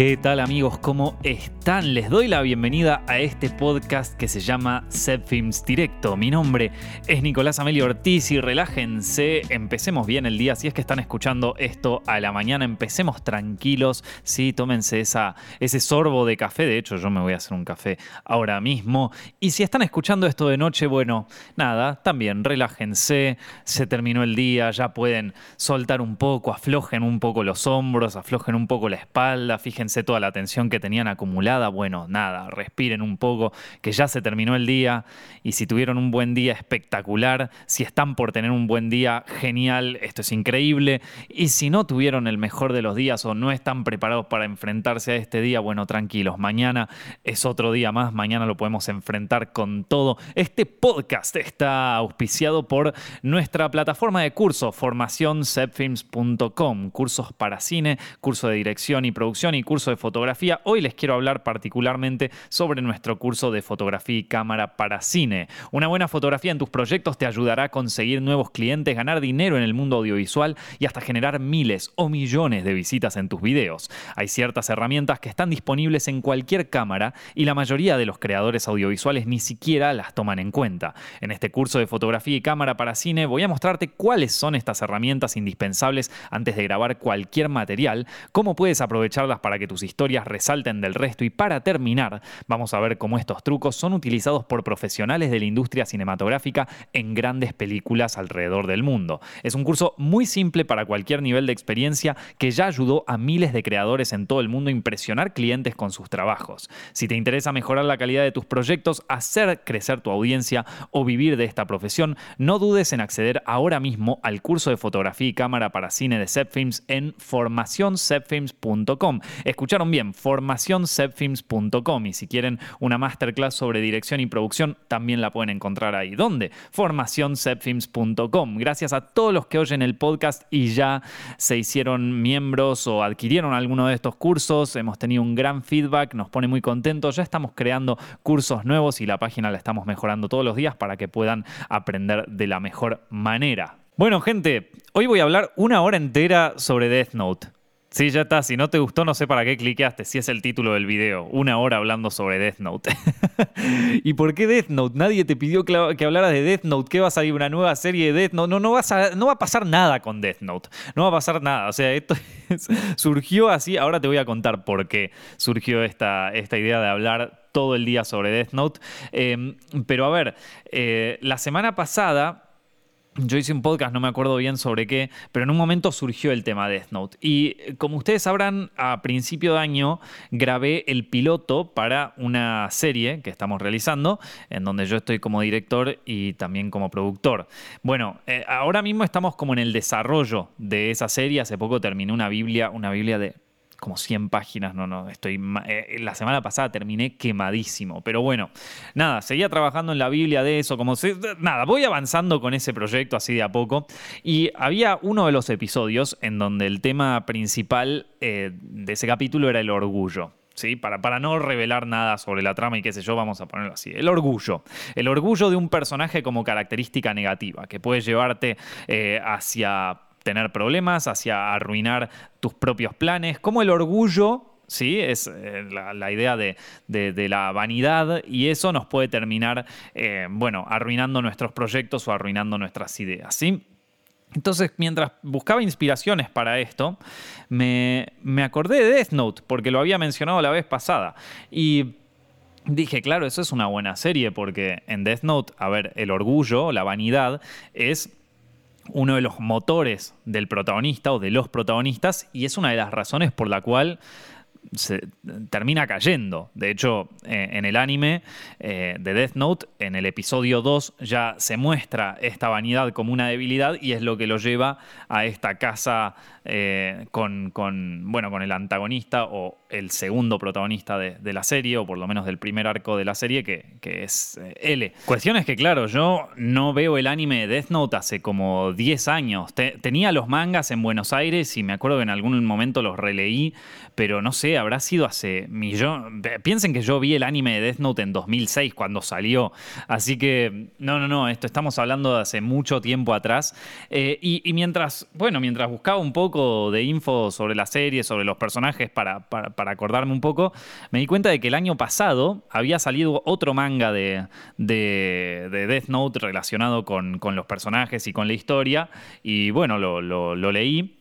¿Qué tal amigos? ¿Cómo están? Les doy la bienvenida a este podcast que se llama Set Films Directo. Mi nombre es Nicolás Amelio Ortiz y relájense, empecemos bien el día. Si es que están escuchando esto a la mañana, empecemos tranquilos. Sí, tómense ese sorbo de café. De hecho, yo me voy a hacer un café ahora mismo. Y si están escuchando esto de noche, bueno, nada, también relájense. Se terminó el día, ya pueden soltar un poco, aflojen un poco los hombros, aflojen un poco la espalda. Fíjense toda la tensión que tenían acumulada. Bueno, nada, respiren un poco, que ya se terminó el día y si tuvieron un buen día espectacular, si están por tener un buen día, genial, esto es increíble. Y si no tuvieron el mejor de los días o no están preparados para enfrentarse a este día, bueno, tranquilos, mañana es otro día más, mañana lo podemos enfrentar con todo. Este podcast está auspiciado por nuestra plataforma de curso, formacioncepfilms.com, cursos para cine, curso de dirección y producción y curso de fotografía. Hoy les quiero hablar particularmente sobre nuestro curso de fotografía y cámara para cine. Una buena fotografía en tus proyectos te ayudará a conseguir nuevos clientes, ganar dinero en el mundo audiovisual y hasta generar miles o millones de visitas en tus videos. Hay ciertas herramientas que están disponibles en cualquier cámara y la mayoría de los creadores audiovisuales ni siquiera las toman en cuenta. En este curso de fotografía y cámara para cine voy a mostrarte cuáles son estas herramientas indispensables antes de grabar cualquier material, cómo puedes aprovecharlas para que tus historias resalten del resto y para terminar, vamos a ver cómo estos trucos son utilizados por profesionales de la industria cinematográfica en grandes películas alrededor del mundo. Es un curso muy simple para cualquier nivel de experiencia que ya ayudó a miles de creadores en todo el mundo a impresionar clientes con sus trabajos. Si te interesa mejorar la calidad de tus proyectos, hacer crecer tu audiencia o vivir de esta profesión, no dudes en acceder ahora mismo al curso de fotografía y cámara para cine de Zepfilms en formacionzepfilms.com. Escucharon bien, formacioncepfilms.com y si quieren una masterclass sobre dirección y producción, también la pueden encontrar ahí. ¿Dónde? formacioncepfilms.com. Gracias a todos los que oyen el podcast y ya se hicieron miembros o adquirieron alguno de estos cursos. Hemos tenido un gran feedback, nos pone muy contentos. Ya estamos creando cursos nuevos y la página la estamos mejorando todos los días para que puedan aprender de la mejor manera. Bueno, gente, hoy voy a hablar una hora entera sobre Death Note. Sí, ya está. Si no te gustó, no sé para qué cliqueaste. Si es el título del video. Una hora hablando sobre Death Note. ¿Y por qué Death Note? Nadie te pidió que hablaras de Death Note. ¿Qué va a salir una nueva serie de Death Note? No, no, vas a, va a pasar nada con Death Note. No va a pasar nada. O sea, esto surgió así. Ahora te voy a contar por qué surgió esta, esta idea de hablar todo el día sobre Death Note. Em, pero a ver, eh, la semana pasada yo hice un podcast, no me acuerdo bien sobre qué, pero en un momento surgió el tema Death Note. Y eh, como ustedes sabrán, a principio de año grabé el piloto para una serie que estamos realizando, en donde yo estoy como director y también como productor. Bueno, eh, ahora mismo estamos como en el desarrollo de esa serie. Hace poco terminé una Biblia, una Biblia de como 100 páginas, no, no, estoy... Eh, la semana pasada terminé quemadísimo, pero bueno, nada, seguía trabajando en la Biblia de eso, como... Se, nada, voy avanzando con ese proyecto así de a poco y había uno de los episodios en donde el tema principal eh, de ese capítulo era el orgullo. ¿Sí? Para, para, no revelar nada sobre la trama y qué sé yo, vamos a ponerlo así. El orgullo. El orgullo de un personaje como característica negativa, que puede llevarte eh, hacia tener problemas, hacia arruinar tus propios planes, como el orgullo ¿sí? Es eh, la, idea de, la vanidad y eso nos puede terminar, eh, bueno, arruinando nuestros proyectos o arruinando nuestras ideas, ¿sí? Entonces, mientras buscaba inspiraciones para esto, me, me acordé de Death Note, porque lo había mencionado la vez pasada. Y dije, claro, eso es una buena serie, porque en Death Note, a ver, el orgullo, la vanidad, es uno de los motores del protagonista o de los protagonistas y es una de las razones por la cual termina cayendo. De hecho, eh, en el anime eh, de Death Note, en el episodio 2 ya se muestra esta vanidad como una debilidad y es lo que lo lleva a esta casa eh, con, bueno, con el antagonista o el segundo protagonista de, la serie, o por lo menos del primer arco de la serie, que, es L. Cuestión es que, claro, yo no veo el anime de Death Note hace como 10 años. tenía los mangas en Buenos Aires y me acuerdo que en algún momento los releí, pero no sé, habrá sido hace millón. Piensen que yo vi el anime de Death Note en 2006 cuando salió. Así que, no, no, no, esto estamos hablando de hace mucho tiempo atrás. Eh, y, mientras, bueno, mientras buscaba un poco de info sobre la serie, sobre los personajes, para, acordarme un poco, me di cuenta de que el año pasado había salido otro manga de, de, Death Note relacionado con, los personajes y con la historia. Y bueno, lo leí.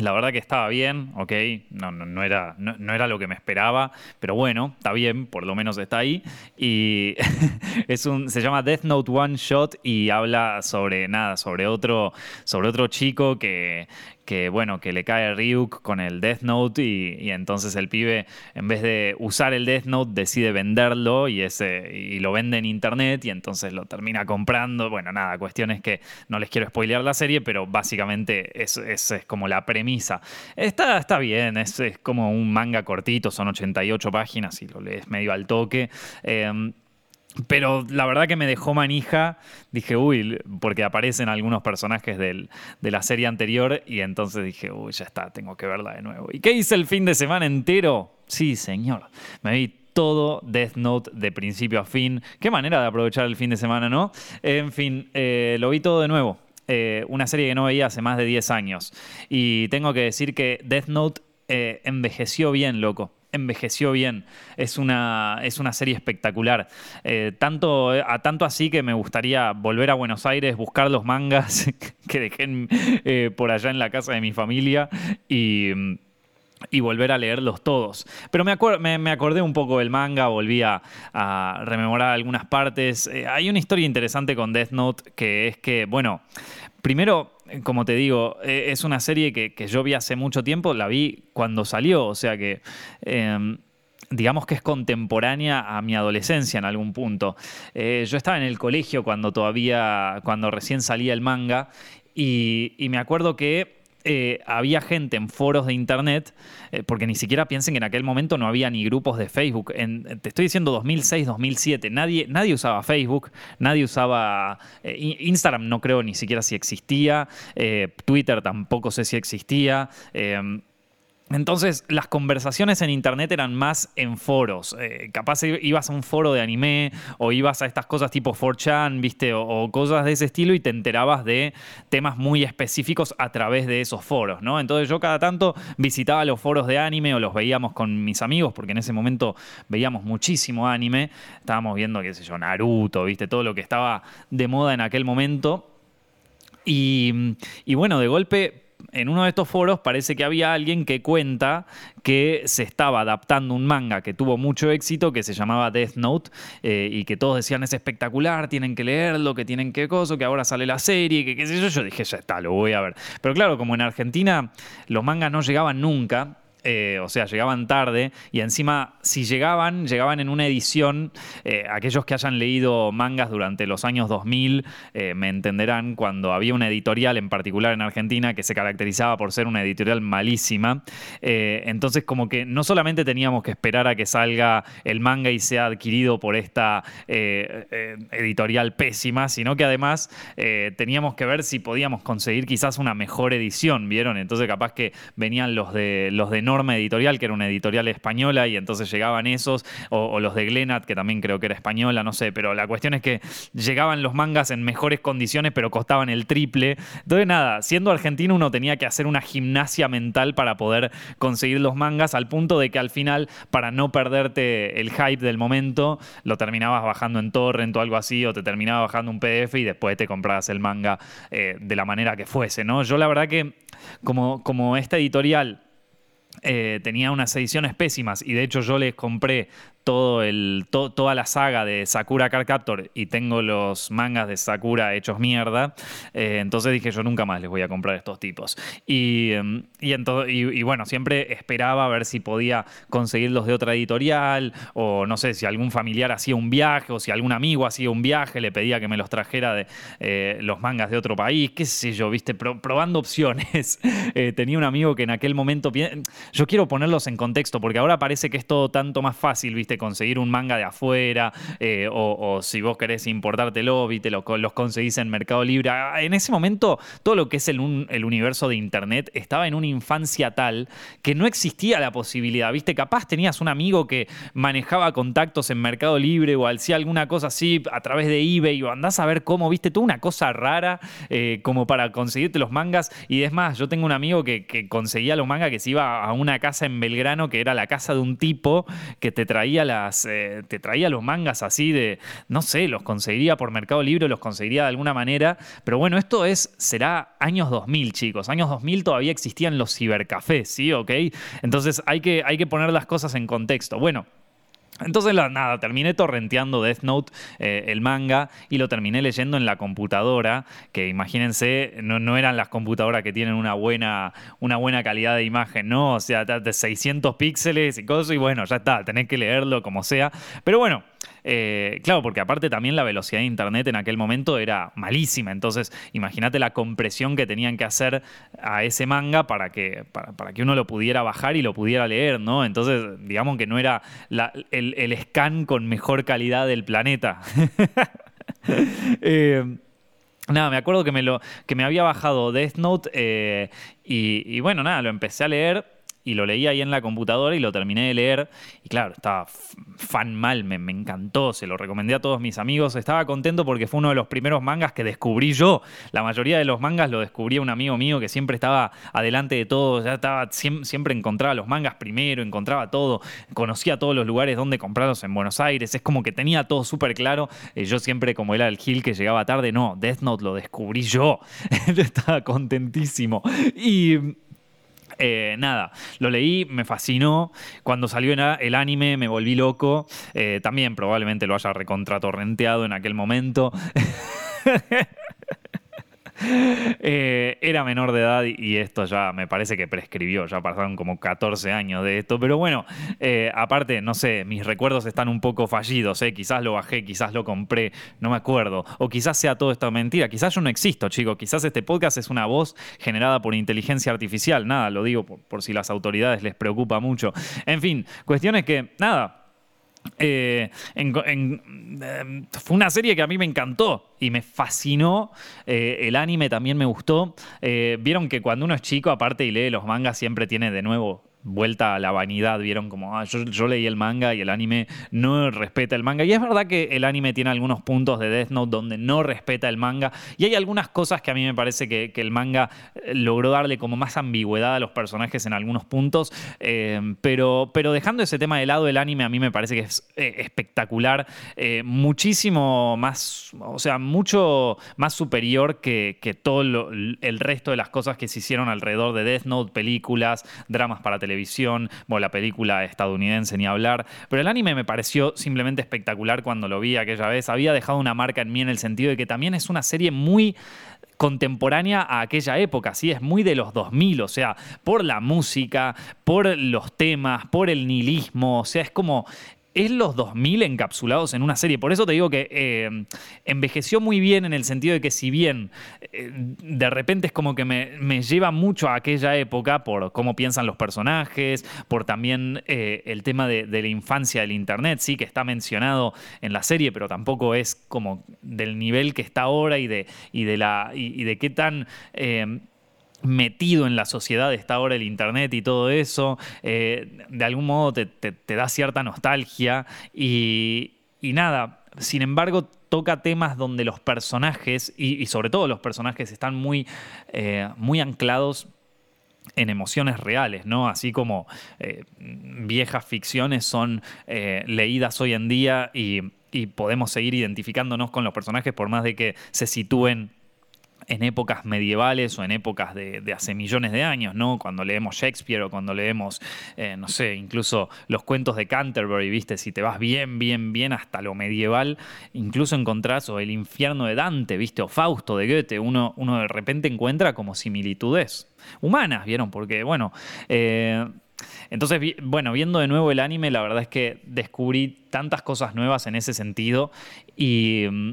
La verdad que estaba bien, ok, no, no, era, no, era lo que me esperaba, pero bueno, está bien, por lo menos está ahí. Y es un, se llama Death Note One Shot y habla sobre nada, sobre otro, sobre otro chico que, que bueno, que le cae Ryuk con el Death Note y, entonces el pibe en vez de usar el Death Note decide venderlo y, y lo vende en internet y entonces lo termina comprando. Bueno, nada, cuestiones que no les quiero spoilear la serie, pero básicamente es, es, como la premisa. Está, está bien, es, como un manga cortito, son 88 páginas y lo lees medio al toque. Em, pero la verdad que me dejó manija. Dije, uy, porque aparecen algunos personajes de la serie anterior. Y entonces dije, uy, ya está, tengo que verla de nuevo. ¿Y qué hice el fin de semana entero? Sí, señor. Me vi todo Death Note de principio a fin. Qué manera de aprovechar el fin de semana, ¿no? En fin, eh, lo vi todo de nuevo. Eh, una serie que no veía hace más de 10 años. Y tengo que decir que Death Note eh, envejeció bien, loco envejeció bien. Es una, es una serie espectacular. Eh, tanto, a tanto así que me gustaría volver a Buenos Aires, buscar los mangas que dejé eh, por allá en la casa de mi familia y y volver a leerlos todos. Pero me, me, acordé un poco del manga, volví a, rememorar algunas partes. Eh, hay una historia interesante con Death Note que es que, bueno, primero como te digo, e, es una serie que, yo vi hace mucho tiempo, la vi cuando salió, o sea que... Em, digamos que es contemporánea a mi adolescencia en algún punto. Eh, yo estaba en el colegio cuando todavía, cuando recién salía el manga, y me acuerdo que eh, había gente en foros de internet, eh, porque ni siquiera piensen que en aquel momento no había ni grupos de Facebook. te estoy diciendo 2006, 2007, nadie, nadie usaba Facebook, nadie usaba eh, Instagram, no creo ni siquiera si existía, Twitter tampoco sé si existía. Entonces, las conversaciones en internet eran más en foros. Eh, capaz ibas a un foro de anime o ibas a estas cosas tipo 4chan, ¿viste? O, cosas de ese estilo y te enterabas de temas muy específicos a través de esos foros, ¿no? Entonces, yo cada tanto visitaba los foros de anime o los veíamos con mis amigos, porque en ese momento veíamos muchísimo anime. Estábamos viendo, qué sé yo, Naruto, ¿viste? Todo lo que estaba de moda en aquel momento. y bueno, de golpe en uno de estos foros parece que había alguien que cuenta que se estaba adaptando un manga que tuvo mucho éxito, que se llamaba Death Note, eh, y que todos decían es espectacular, tienen que leerlo, que tienen que cosa, que ahora sale la serie, que qué sé yo. Yo dije, ya está, lo voy a ver. Pero claro, como en Argentina los mangas no llegaban nunca, eh, o sea, llegaban tarde y encima si llegaban, llegaban en una edición, eh, aquellos que hayan leído mangas durante los años 2000 eh, me entenderán cuando había una editorial en particular en Argentina que se caracterizaba por ser una editorial malísima, entonces como que no solamente teníamos que esperar a que salga el manga y sea adquirido por esta editorial pésima, sino que además teníamos que ver si podíamos conseguir quizás una mejor edición, ¿vieron? Entonces capaz que venían los de los de Editorial, que era una editorial española, y entonces llegaban esos, o, los de Glenat, que también creo que era española, no sé, pero la cuestión es que llegaban los mangas en mejores condiciones, pero costaban el triple. Entonces, nada, siendo argentino uno tenía que hacer una gimnasia mental para poder conseguir los mangas, al punto de que al final, para no perderte el hype del momento, lo terminabas bajando en torrent o algo así, o te terminaba bajando un PDF y después te comprabas el manga eh, de la manera que fuese, ¿no? Yo la verdad que como, como esta editorial eh, tenía unas ediciones pésimas y de hecho yo les compré todo el, toda la saga de Sakura Card Captor y tengo los mangas de Sakura hechos mierda, eh, entonces dije yo nunca más les voy a comprar estos tipos. Y, em, y, bueno, siempre esperaba a ver si podía conseguirlos de otra editorial o no sé si algún familiar hacía un viaje o si algún amigo hacía un viaje, le pedía que me los trajera de eh, los mangas de otro país, qué sé yo, viste, probando opciones. Eh, tenía un amigo que en aquel momento, yo quiero ponerlos en contexto porque ahora parece que es todo tanto más fácil, viste conseguir un manga de afuera, eh, o, si vos querés importártelo, viste, lo, los conseguís en Mercado Libre. Ah, en ese momento, todo lo que es el, el universo de Internet estaba en una infancia tal que no existía la posibilidad, viste, capaz tenías un amigo que manejaba contactos en Mercado Libre o hacía alguna cosa así a través de eBay o andás a ver cómo, viste, toda una cosa rara eh, como para conseguirte los mangas. Y es más, yo tengo un amigo que, conseguía los mangas que se iba a una casa en Belgrano que era la casa de un tipo que te traía eh, te traía los mangas así de no sé los conseguiría por Mercado Libre los conseguiría de alguna manera. Pero bueno esto es será años 2000 chicos. Años 2000 todavía existían los cibercafés sí ok entonces hay que hay que poner las cosas en contexto. Bueno entonces, nada, terminé torrenteando Death Note, eh, el manga, y lo terminé leyendo en la computadora, que imagínense, no, eran las computadoras que tienen una buena, una buena calidad de imagen, ¿no? O sea, de 600 píxeles y cosas, y bueno, ya está, tenés que leerlo como sea. Pero bueno, eh, claro, porque aparte también la velocidad de Internet en aquel momento era malísima. Entonces, imagínate la compresión que tenían que hacer a ese manga para que, para, que uno lo pudiera bajar y lo pudiera leer, ¿no? Entonces, digamos que no era el, scan con mejor calidad del planeta. Eh, nada, me acuerdo que me, lo, que me había bajado Death Note eh, y, bueno, nada, lo empecé a leer y lo leí ahí en la computadora y lo terminé de leer. Y claro, estaba fan mal, me, encantó, se lo recomendé a todos mis amigos. Estaba contento porque fue uno de los primeros mangas que descubrí yo. La mayoría de los mangas lo descubrí un amigo mío que siempre estaba adelante de todo, ya estaba, siempre, encontraba los mangas primero, encontraba todo, conocía todos los lugares donde comprarlos en Buenos Aires. Es como que tenía todo súper claro. Eh, yo siempre, como era el Gil que llegaba tarde, no, Death Note lo descubrí yo. estaba contentísimo. Y eh, nada, lo leí, me fascinó. Cuando salió el anime me volví loco. Eh, también probablemente lo haya recontratorrenteado en aquel momento. Eh, era menor de edad y esto ya me parece que prescribió, ya pasaron como 14 años de esto, pero bueno, eh, aparte, no sé, mis recuerdos están un poco fallidos, eh, quizás lo bajé, quizás lo compré, no me acuerdo, o quizás sea todo esto mentira, quizás yo no existo, chicos, quizás este podcast es una voz generada por inteligencia artificial, nada, lo digo por, por si las autoridades les preocupa mucho. En fin, cuestiones que, nada, eh, em, fue una serie que a mí me encantó y me fascinó. Eh, el anime también me gustó. Eh, vieron que cuando uno es chico, aparte y lee los mangas, siempre tiene de nuevo vuelta a la vanidad, vieron como, ah, yo, leí el manga y el anime no respeta el manga. Y es verdad que el anime tiene algunos puntos de Death Note donde no respeta el manga y hay algunas cosas que a mí me parece que, el manga eh, logró darle como más ambigüedad a los personajes en algunos puntos, eh, pero, dejando ese tema de lado, el anime a mí me parece que es eh, espectacular, muchísimo más, o sea, mucho más superior que todo el resto de las cosas que se hicieron alrededor de Death Note, películas, dramas para televisión televisión, bueno, la película estadounidense ni hablar, pero el anime me pareció simplemente espectacular cuando lo vi aquella vez. Había dejado una marca en mí en el sentido de que también es una serie muy contemporánea a aquella época, ¿sí? es muy de los 2000, o sea, por la música, por los temas, por el nihilismo, o sea, es como es los 2000 encapsulados en una serie. Por eso te digo que eh, envejeció muy bien en el sentido de que si bien eh, de repente es como que me, lleva mucho a aquella época por cómo piensan los personajes, por también eh, el tema de, la infancia del Internet, sí, que está mencionado en la serie, pero tampoco es como del nivel que está ahora y de, y de, la, y de qué tan metido en la sociedad está ahora el Internet y todo eso, eh, de algún modo te, da cierta nostalgia y, nada, sin embargo toca temas donde los personajes, y, sobre todo los personajes, están muy, eh, muy anclados en emociones reales, ¿no? Así como eh, viejas ficciones son leídas hoy en día y, y podemos seguir identificándonos con los personajes por más de que se sitúen en épocas medievales o en épocas de, hace millones de años, ¿no? Cuando leemos Shakespeare o cuando leemos, eh, no sé, incluso los cuentos de Canterbury, ¿viste? Si te vas bien, bien, bien hasta lo medieval, incluso encontrás o el infierno de Dante, ¿viste? O Fausto de Goethe, uno, uno de repente encuentra como similitudes humanas, ¿vieron? Porque, bueno, eh, entonces, bueno, viendo de nuevo el anime, la verdad es que descubrí tantas cosas nuevas en ese sentido y mm,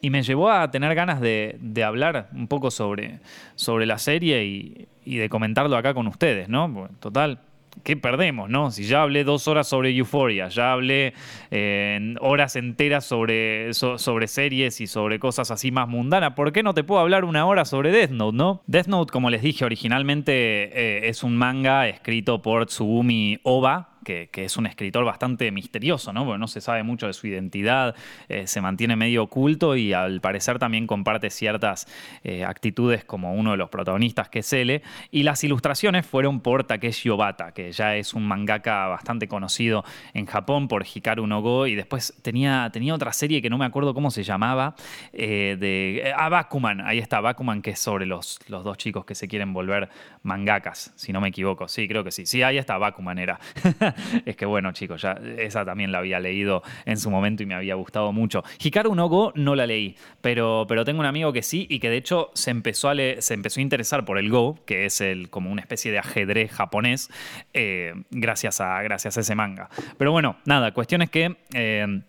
y me llevó a tener ganas de, hablar un poco sobre, sobre la serie y, de comentarlo acá con ustedes, ¿no? total, ¿qué perdemos, no? Si ya hablé dos horas sobre Euphoria, ya hablé eh, horas enteras sobre, sobre series y sobre cosas así más mundanas, ¿por qué no te puedo hablar una hora sobre Death Note, no? Death Note, como les dije, originalmente eh, es un manga escrito por Tsugumi Oba, que, es un escritor bastante misterioso, ¿no? Porque no se sabe mucho de su identidad, eh, se mantiene medio oculto y al parecer también comparte ciertas eh, actitudes como uno de los protagonistas que es él. Y las ilustraciones fueron por Takeshi Obata, que ya es un mangaka bastante conocido en Japón por Hikaru no Go y después tenía, tenía otra serie que no me acuerdo cómo se llamaba, eh, de... Ah, Bakuman, ahí está, Bakuman, que es sobre los, los dos chicos que se quieren volver mangakas, si no me equivoco. Sí, creo que sí. Sí, ahí está, Bakuman era. es que bueno, chicos, ya esa también la había leído en su momento y me había gustado mucho. Hikaru no Go no la leí, pero, pero tengo un amigo que sí y que de hecho se empezó a, se empezó a interesar por el Go, que es el, como una especie de ajedrez japonés, eh, gracias, a, gracias a ese manga. Pero bueno, nada, cuestión es que eh,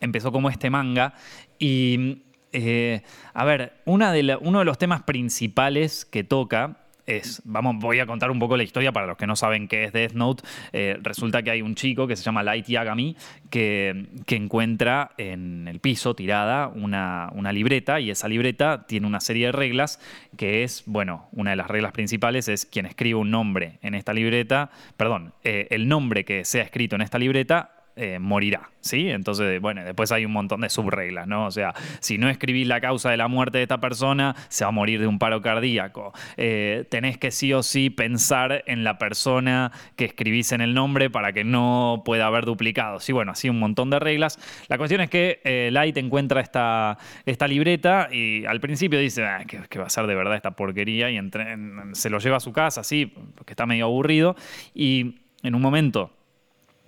empezó como este manga y... Eh, a ver, una de uno de los temas principales que toca es, vamos, voy a contar un poco la historia para los que no saben qué es Death Note. Eh, resulta que hay un chico que se llama Light Yagami que, encuentra en el piso tirada una, una, libreta y esa libreta tiene una serie de reglas que es, bueno, una de las reglas principales es quien escribe un nombre en esta libreta, perdón, eh, el nombre que sea escrito en esta libreta eh, morirá, ¿sí? Entonces, bueno, después hay un montón de subreglas, ¿no? O sea, si no escribís la causa de la muerte de esta persona, se va a morir de un paro cardíaco. Eh, tenés que sí o sí pensar en la persona que escribís en el nombre para que no pueda haber duplicados. Sí, bueno, así un montón de reglas. La cuestión es que eh, Light encuentra esta, esta libreta y al principio dice, ah, que, va a ser de verdad esta porquería y se lo lleva a su casa, así, porque está medio aburrido. Y en un momento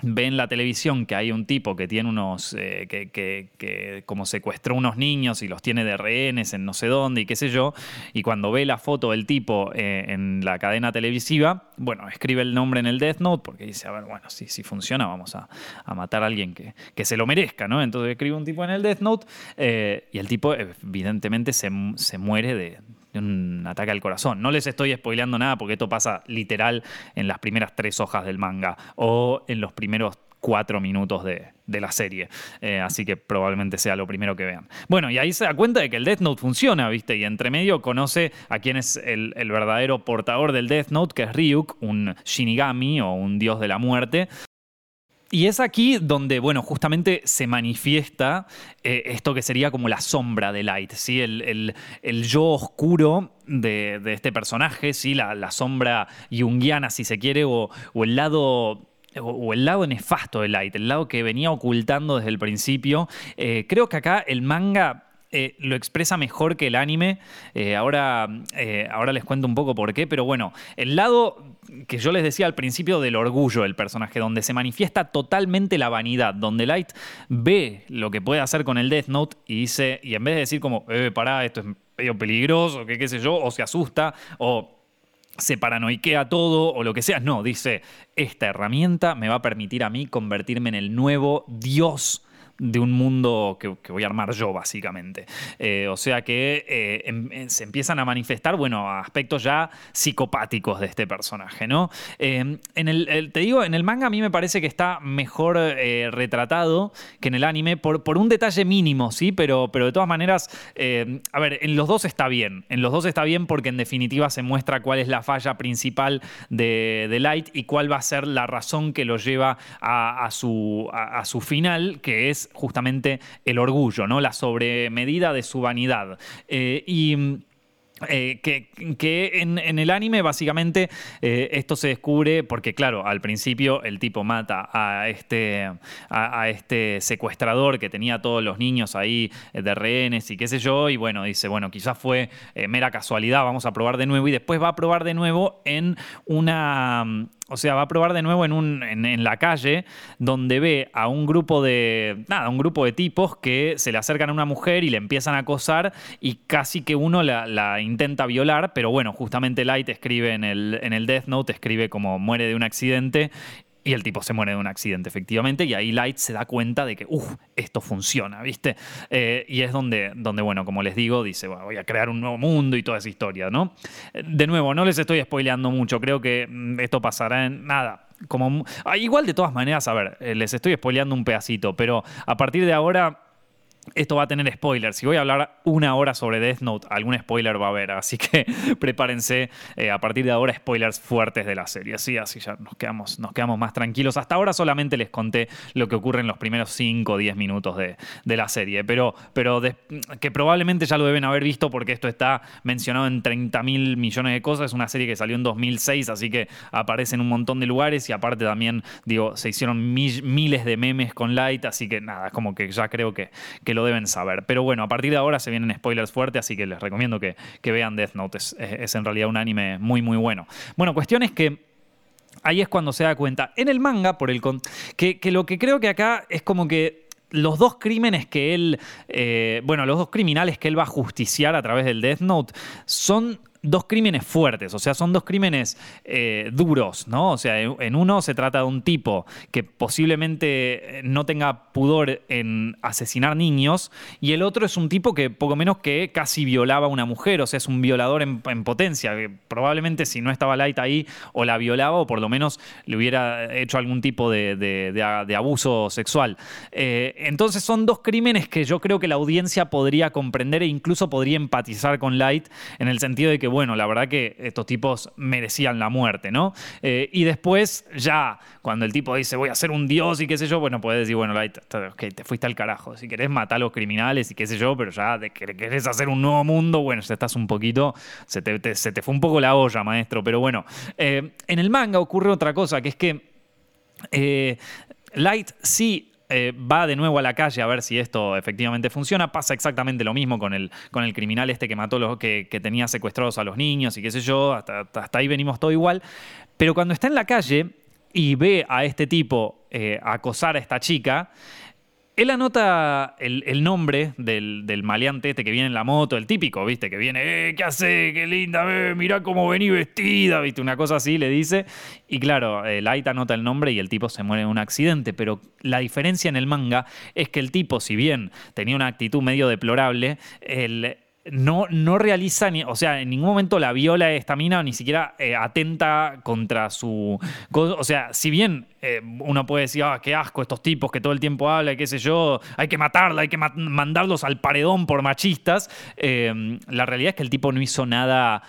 ve en la televisión que hay un tipo que tiene unos, eh, que, como secuestró unos niños y los tiene de rehenes en no sé dónde y qué sé yo, y cuando ve la foto del tipo eh, en la cadena televisiva, bueno, escribe el nombre en el Death Note porque dice, a ver, bueno, si, si funciona, vamos a, matar a alguien que, se lo merezca, ¿no? Entonces escribe un tipo en el Death Note eh, y el tipo evidentemente se, se muere de, un ataque al corazón. No les estoy spoileando nada porque esto pasa literal en las primeras tres hojas del manga o en los primeros cuatro minutos de, la serie. Eh, así que probablemente sea lo primero que vean. Bueno, y ahí se da cuenta de que el Death Note funciona, ¿viste? Y entre medio conoce a quien es el, verdadero portador del Death Note, que es Ryuk, un Shinigami o un dios de la muerte, y es aquí donde, bueno, justamente se manifiesta eh, esto que sería como la sombra de Light, ¿sí? El, yo oscuro de, este personaje, ¿sí? La, sombra junguiana, si se quiere, o, el lado o el lado nefasto de Light, el lado que venía ocultando desde el principio. Eh, creo que acá el manga eh, lo expresa mejor que el anime. ahora, ahora les cuento un poco por qué, pero bueno, el lado que yo les decía al principio del orgullo del personaje, donde se manifiesta totalmente la vanidad, donde Light ve lo que puede hacer con el Death Note y dice, y en vez de decir como, eh, pará, esto es medio peligroso, que qué sé yo, o se asusta, o se paranoiquea todo o lo que sea. No, dice, esta herramienta me va a permitir a mí convertirme en el nuevo Dios de un mundo que, voy a armar yo, básicamente. Eh, o sea que eh, em, eh, se empiezan a manifestar, bueno, aspectos ya psicopáticos de este personaje, ¿no? en el, te digo, en el manga a mí me parece que está mejor retratado que en el anime, por, por, un detalle mínimo, ¿sí? Pero, pero de todas maneras, a ver, en los dos está bien. En los dos está bien porque en definitiva se muestra cuál es la falla principal de, Light y cuál va a ser la razón que lo lleva a, su, a su final, que es justamente el orgullo, ¿no? La sobremedida de su vanidad. Eh, y eh, que, en, el anime básicamente eh, esto se descubre porque claro, al principio el tipo mata a este, a, este secuestrador que tenía a todos los niños ahí de rehenes y qué sé yo, y bueno, dice, bueno, quizás fue mera casualidad, vamos a probar de nuevo y después va a probar de nuevo en una, o sea, va a probar de nuevo en, un, en, la calle donde ve a un grupo de. Nada, un grupo de tipos que se le acercan a una mujer y le empiezan a acosar y casi que uno la, intenta violar, pero bueno, justamente Light escribe en el, en el Death Note, escribe como muere de un accidente y el tipo se muere de un accidente, efectivamente, y ahí Light se da cuenta de que, uff, esto funciona, ¿viste? Eh, y es donde, donde, bueno, como les digo, dice, voy a crear un nuevo mundo y toda esa historia, ¿no? De nuevo, no les estoy spoileando mucho, creo que mm, esto pasará en nada como... Ah, igual de todas maneras, a ver, eh, les estoy spoileando un pedacito, pero a partir de ahora esto va a tener spoilers. Si voy a hablar una hora sobre Death Note, algún spoiler va a haber. Así que prepárense eh, a partir de ahora spoilers fuertes de la serie. Así, así ya nos quedamos, nos quedamos más tranquilos. Hasta ahora solamente les conté lo que ocurre en los primeros 5 o 10 minutos de, la serie. Pero, pero que probablemente ya lo deben haber visto porque esto está mencionado en 30 mil millones de cosas. Es una serie que salió en 2006, así que aparece en un montón de lugares. Y aparte también, digo, se hicieron miles de memes con Light. Así que nada, como que ya creo que lo deben saber. Pero bueno, a partir de ahora se vienen spoilers fuertes, así que les recomiendo que, vean Death Note. Es, en realidad un anime muy, muy bueno. Bueno, cuestión es que ahí es cuando se da cuenta. En el manga, por el que, que lo que creo que acá es como que los dos crímenes que él, eh, bueno, los dos criminales que él va a justiciar a través del Death Note son dos crímenes fuertes, o sea, son dos crímenes eh, duros, ¿no? O sea, en uno se trata de un tipo que posiblemente no tenga pudor en asesinar niños y el otro es un tipo que poco menos que casi violaba a una mujer, o sea, es un violador en, potencia, que probablemente si no estaba Light ahí o la violaba o por lo menos le hubiera hecho algún tipo de, abuso sexual. Eh, entonces son dos crímenes que yo creo que la audiencia podría comprender e incluso podría empatizar con Light en el sentido de que bueno, la verdad que estos tipos merecían la muerte, ¿no? Eh, y después, ya, cuando el tipo dice, voy a ser un dios y qué sé yo, bueno, puedes decir, bueno, te fuiste al carajo. Si querés matar a los criminales y qué sé yo, pero ya de que querés hacer un nuevo mundo, bueno, ya estás un poquito, se te, se te fue un poco la olla, maestro. Pero bueno, eh, en el manga ocurre otra cosa, que es que eh, Light sí eh, va de nuevo a la calle a ver si esto efectivamente funciona. Pasa exactamente lo mismo con el, con el criminal este que mató los que, tenía secuestrados a los niños y qué sé yo. Hasta, hasta ahí venimos todo igual. Pero cuando está en la calle y ve a este tipo eh, acosar a esta chica, él anota el, nombre del, maleante este que viene en la moto, el típico, ¿viste? Que viene, eh, ¿qué hace? ¡Qué linda! Eh, mirá cómo vení vestida, ¿viste? Una cosa así le dice. Y claro, el Light anota el nombre y el tipo se muere en un accidente. Pero la diferencia en el manga es que el tipo, si bien tenía una actitud medio deplorable, el, no, no realiza, ni, o sea, en ningún momento la viola esta mina, ni siquiera eh, atenta contra su... O sea, si bien eh, uno puede decir, ah, qué asco estos tipos que todo el tiempo hablan, qué sé yo, hay que matarla, hay que mandarlos al paredón por machistas, eh, la realidad es que el tipo no hizo nada,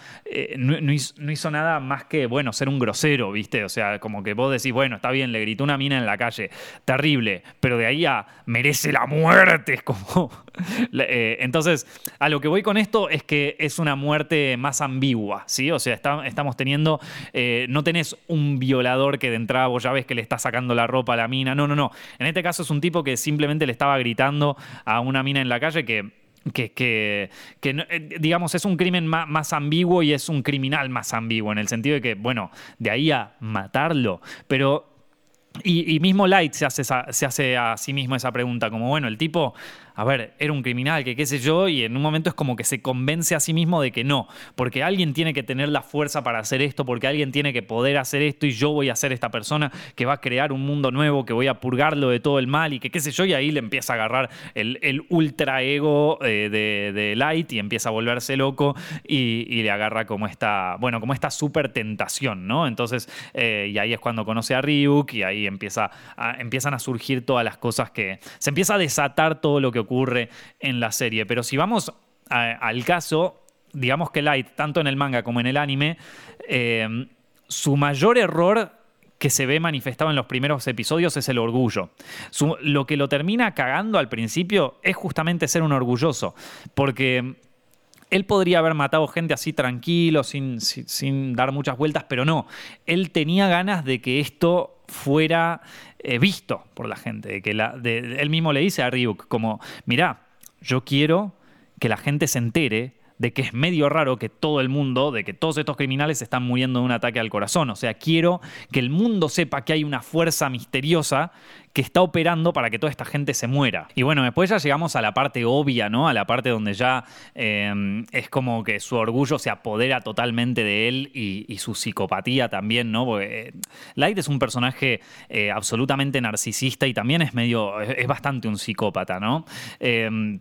no, hizo, nada más que, bueno, ser un grosero, ¿viste? O sea, como que vos decís, bueno, está bien, le gritó una mina en la calle, terrible, pero de ahí a merece la muerte, es como... entonces, a lo que voy con esto es que es una muerte más ambigua, ¿sí? O sea, estamos teniendo, eh, no tenés un violador que de entrada vos ya ves que le está sacando la ropa a la mina, no, no, no. En este caso es un tipo que simplemente le estaba gritando a una mina en la calle que que, que, eh, digamos, es un crimen más, ambiguo y es un criminal más ambiguo, en el sentido de que, bueno, de ahí a matarlo, pero... Y, mismo Light se hace a sí mismo esa pregunta, como, bueno, el tipo a ver, era un criminal, que qué sé yo, y en un momento es como que se convence a sí mismo de que no, porque alguien tiene que tener la fuerza para hacer esto, porque alguien tiene que poder hacer esto y yo voy a ser esta persona que va a crear un mundo nuevo, que voy a purgarlo de todo el mal y que qué sé yo, y ahí le empieza a agarrar el, ultra ego eh, de, Light y empieza a volverse loco y, le agarra como esta, bueno, como esta súper tentación, ¿no? Entonces, eh, y ahí es cuando conoce a Ryuk y ahí empieza empiezan a surgir todas las cosas que, se empieza a desatar todo lo que ocurre en la serie. Pero si vamos al caso, digamos que Light, tanto en el manga como en el anime, eh, su mayor error que se ve manifestado en los primeros episodios es el orgullo. lo que lo termina cagando al principio es justamente ser un orgulloso, porque él podría haber matado gente así tranquilo, sin, sin, dar muchas vueltas, pero no, él tenía ganas de que esto fuera eh, visto por la gente. Que la, él mismo le dice a Ryuk como, mirá, yo quiero que la gente se entere de que es medio raro que todo el mundo, de que todos estos criminales están muriendo de un ataque al corazón. O sea, quiero que el mundo sepa que hay una fuerza misteriosa que está operando para que toda esta gente se muera. Y bueno, después ya llegamos a la parte obvia, ¿no? A la parte donde ya eh, es como que su orgullo se apodera totalmente de él y, su psicopatía también, ¿no? Porque eh, Light es un personaje eh, absolutamente narcisista y también es medio, es, bastante un psicópata, ¿no?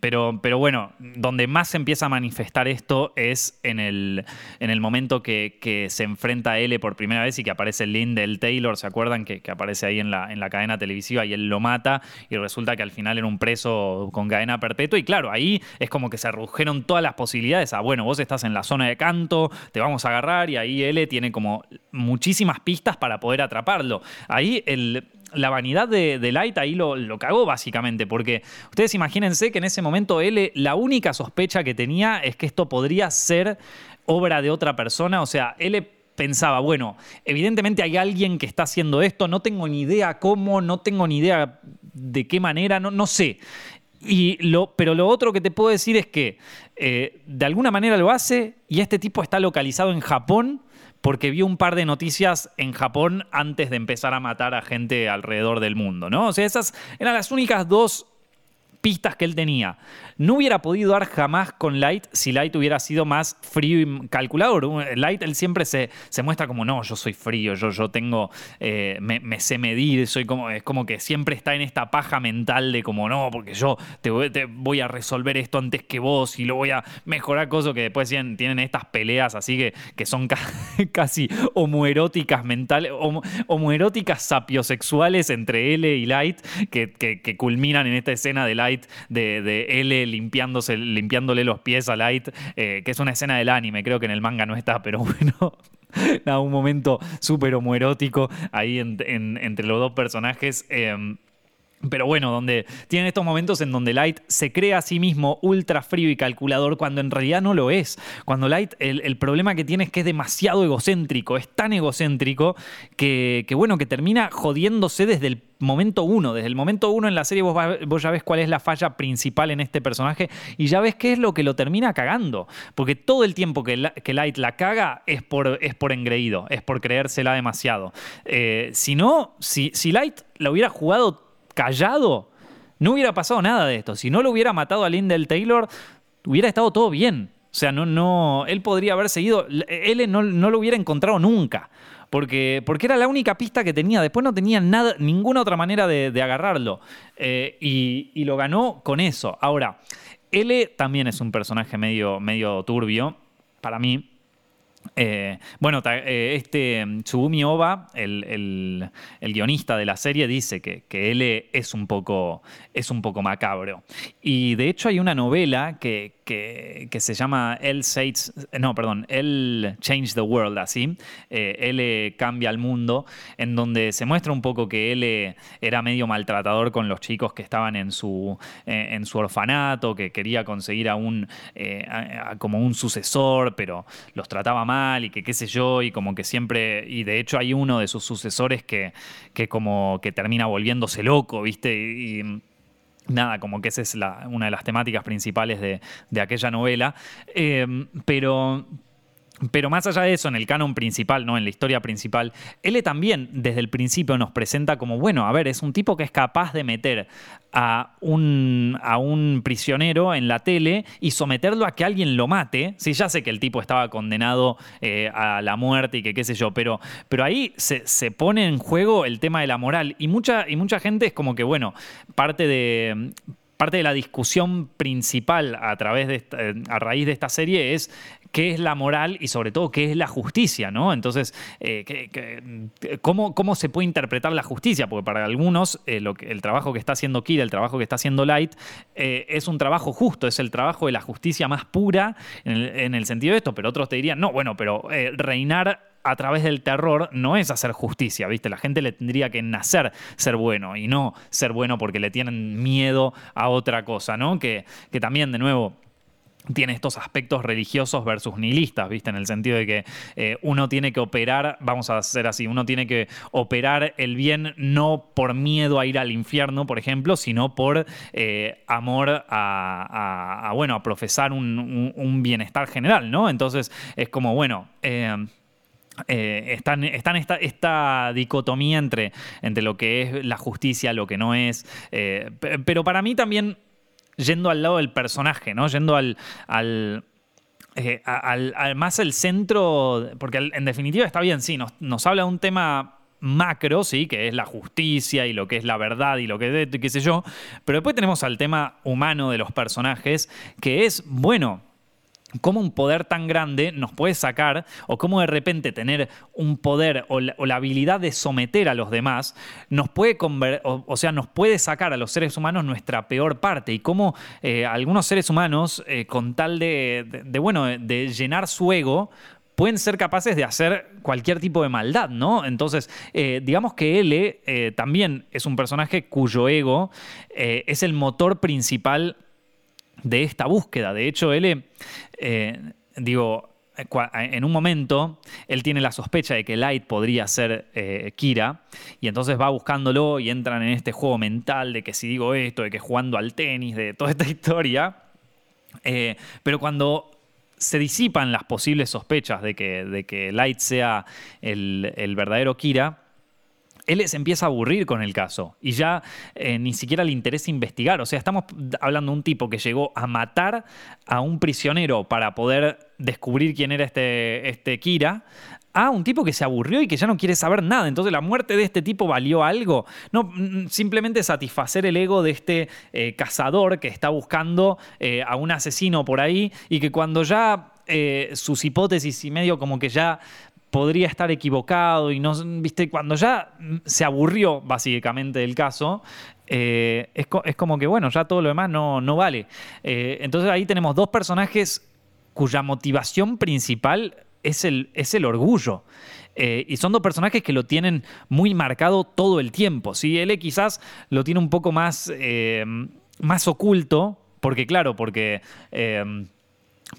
pero, pero bueno, donde más se empieza a manifestar esto es en el, en el momento que, se enfrenta a L por primera vez y que aparece Lindell Taylor, ¿se acuerdan? Que, aparece ahí en la, en la cadena televisiva y él lo mata y resulta que al final era un preso con cadena perpetua y claro, ahí es como que se redujeron todas las posibilidades a, bueno, vos estás en la zona de canto, te vamos a agarrar y ahí L tiene como muchísimas pistas para poder atraparlo. Ahí el, la vanidad de, Light ahí lo, lo, cagó básicamente, porque ustedes imagínense que en ese momento L la única sospecha que tenía es que esto podría ser obra de otra persona, o sea, L pensaba, bueno, evidentemente hay alguien que está haciendo esto, no tengo ni idea cómo, no tengo ni idea de qué manera, no, no sé. Y lo, pero lo otro que te puedo decir es que eh, de alguna manera lo hace y este tipo está localizado en Japón porque vio un par de noticias en Japón antes de empezar a matar a gente alrededor del mundo, ¿no? O sea, esas eran las únicas dos pistas que él tenía. No hubiera podido dar jamás con Light si Light hubiera sido más frío y calculador. Light, él siempre se, se muestra como, no, yo soy frío, yo, yo tengo, eh, me, sé medir, soy como, es como que siempre está en esta paja mental de como, no, porque yo te voy, a resolver esto antes que vos y lo voy a mejorar, cosas que después tienen, tienen estas peleas así que, que son casi homoeróticas mentales, homoeróticas sapiosexuales entre L y Light que, que culminan en esta escena de Light de, L limpiándose, limpiándole los pies a Light, eh, que es una escena del anime, creo que en el manga no está, pero bueno. Nada, un momento súper homoerótico ahí entre los dos personajes. Em, pero bueno, donde tienen estos momentos en donde Light se cree a sí mismo ultra frío y calculador cuando en realidad no lo es. Cuando Light, el, problema que tiene es que es demasiado egocéntrico, es tan egocéntrico que, bueno, que termina jodiéndose desde el momento uno. Desde el momento uno en la serie vos, vos, ya ves cuál es la falla principal en este personaje y ya ves qué es lo que lo termina cagando. Porque todo el tiempo que, Light la caga es por, es por engreído, es por creérsela demasiado. Eh, si no, si, si Light la hubiera jugado callado, no hubiera pasado nada de esto. Si no lo hubiera matado a Lindell Taylor, hubiera estado todo bien. O sea, no, no, él podría haber seguido, él no, lo hubiera encontrado nunca. Porque, porque, era la única pista que tenía. Después no tenía nada, ninguna otra manera de, agarrarlo. Eh, y, y, lo ganó con eso. Ahora, L también es un personaje medio, medio turbio, para mí. Eh, bueno, eh, este mm, Tsugumi Oba, el, guionista de la serie, dice que, que, él es un, poco, es un poco macabro. Y de hecho hay una novela que, que, se llama El no, perdón, El Change the World, así, eh, Él cambia el mundo, en donde se muestra un poco que él era medio maltratador con los chicos que estaban en su, en su orfanato, que quería conseguir a un, como un sucesor, pero los trataba mal y que qué sé yo, y como que siempre, y de hecho hay uno de sus sucesores que, que como que termina volviéndose loco, ¿viste? Y, nada, como que esa es una de las temáticas principales de, de aquella novela. Eh, pero, pero más allá de eso, en el canon principal, ¿no? En la historia principal, L también desde el principio nos presenta como, bueno, a ver, es un tipo que es capaz de meter a un, a un prisionero en la tele y someterlo a que alguien lo mate. Sí, ya sé que el tipo estaba condenado eh, a la muerte y que qué sé yo, pero, pero ahí se, se, pone en juego el tema de la moral. Y mucha, y mucha gente es como que, bueno, parte de parte de la discusión principal a través de eh, a raíz de esta serie es qué es la moral y sobre todo qué es la justicia, ¿no? Entonces, eh, ¿cómo, ¿cómo, se puede interpretar la justicia? Porque para algunos eh, el trabajo que está haciendo Kira, el trabajo que está haciendo Light, es un trabajo justo, es el trabajo de la justicia más pura en el, sentido de esto, pero otros te dirían, no, bueno, pero reinar a través del terror no es hacer justicia, ¿viste? La gente le tendría que nacer ser bueno y no ser bueno porque le tienen miedo a otra cosa, ¿no? Que, que también, de nuevo, tiene estos aspectos religiosos versus nihilistas, ¿viste? En el sentido de que eh, uno tiene que operar, vamos a hacer así, uno tiene que operar el bien no por miedo a ir al infierno, por ejemplo, sino por eh, amor a, bueno, a profesar un, bienestar general, ¿no? Entonces es como, bueno, eh, eh, están, esta, dicotomía entre, entre lo que es la justicia, lo que no es. Eh, pero para mí también, yendo al lado del personaje, ¿no? Yendo al. al eh, más el centro, porque en definitiva está bien, sí, nos, nos habla de un tema macro, sí, que es la justicia y lo que es la verdad y lo que qué sé yo, pero después tenemos al tema humano de los personajes, que es, bueno, cómo un poder tan grande nos puede sacar o cómo de repente tener un poder o la, habilidad de someter a los demás nos puede o, sea nos puede sacar a los seres humanos nuestra peor parte y cómo eh, algunos seres humanos eh, con tal de, bueno de llenar su ego pueden ser capaces de hacer cualquier tipo de maldad, ¿no? Entonces, eh, digamos que L también es un personaje cuyo ego es el motor principal de esta búsqueda. De hecho, él, eh, digo, en un momento él tiene la sospecha de que Light podría ser eh, Kira y entonces va buscándolo y entran en este juego mental de que si digo esto, de que jugando al tenis, de toda esta historia. Eh, pero cuando se disipan las posibles sospechas de que, de que Light sea el, el verdadero Kira, él se empieza a aburrir con el caso y ya eh, ni siquiera le interesa investigar. O sea, estamos hablando de un tipo que llegó a matar a un prisionero para poder descubrir quién era este, este Kira, a un tipo que se aburrió y que ya no quiere saber nada. Entonces, ¿la muerte de este tipo valió algo? No, mm, simplemente satisfacer el ego de este eh, cazador que está buscando eh, a un asesino por ahí y que cuando ya sus hipótesis y medio como que ya podría estar equivocado y no, viste, cuando ya se aburrió básicamente del caso, eh, es, como que, bueno, ya todo lo demás no, no vale. Eh, entonces ahí tenemos dos personajes cuya motivación principal es el, es el orgullo. Eh, y son dos personajes que lo tienen muy marcado todo el tiempo. ¿sí? Él quizás lo tiene un poco más, más oculto, porque claro, porque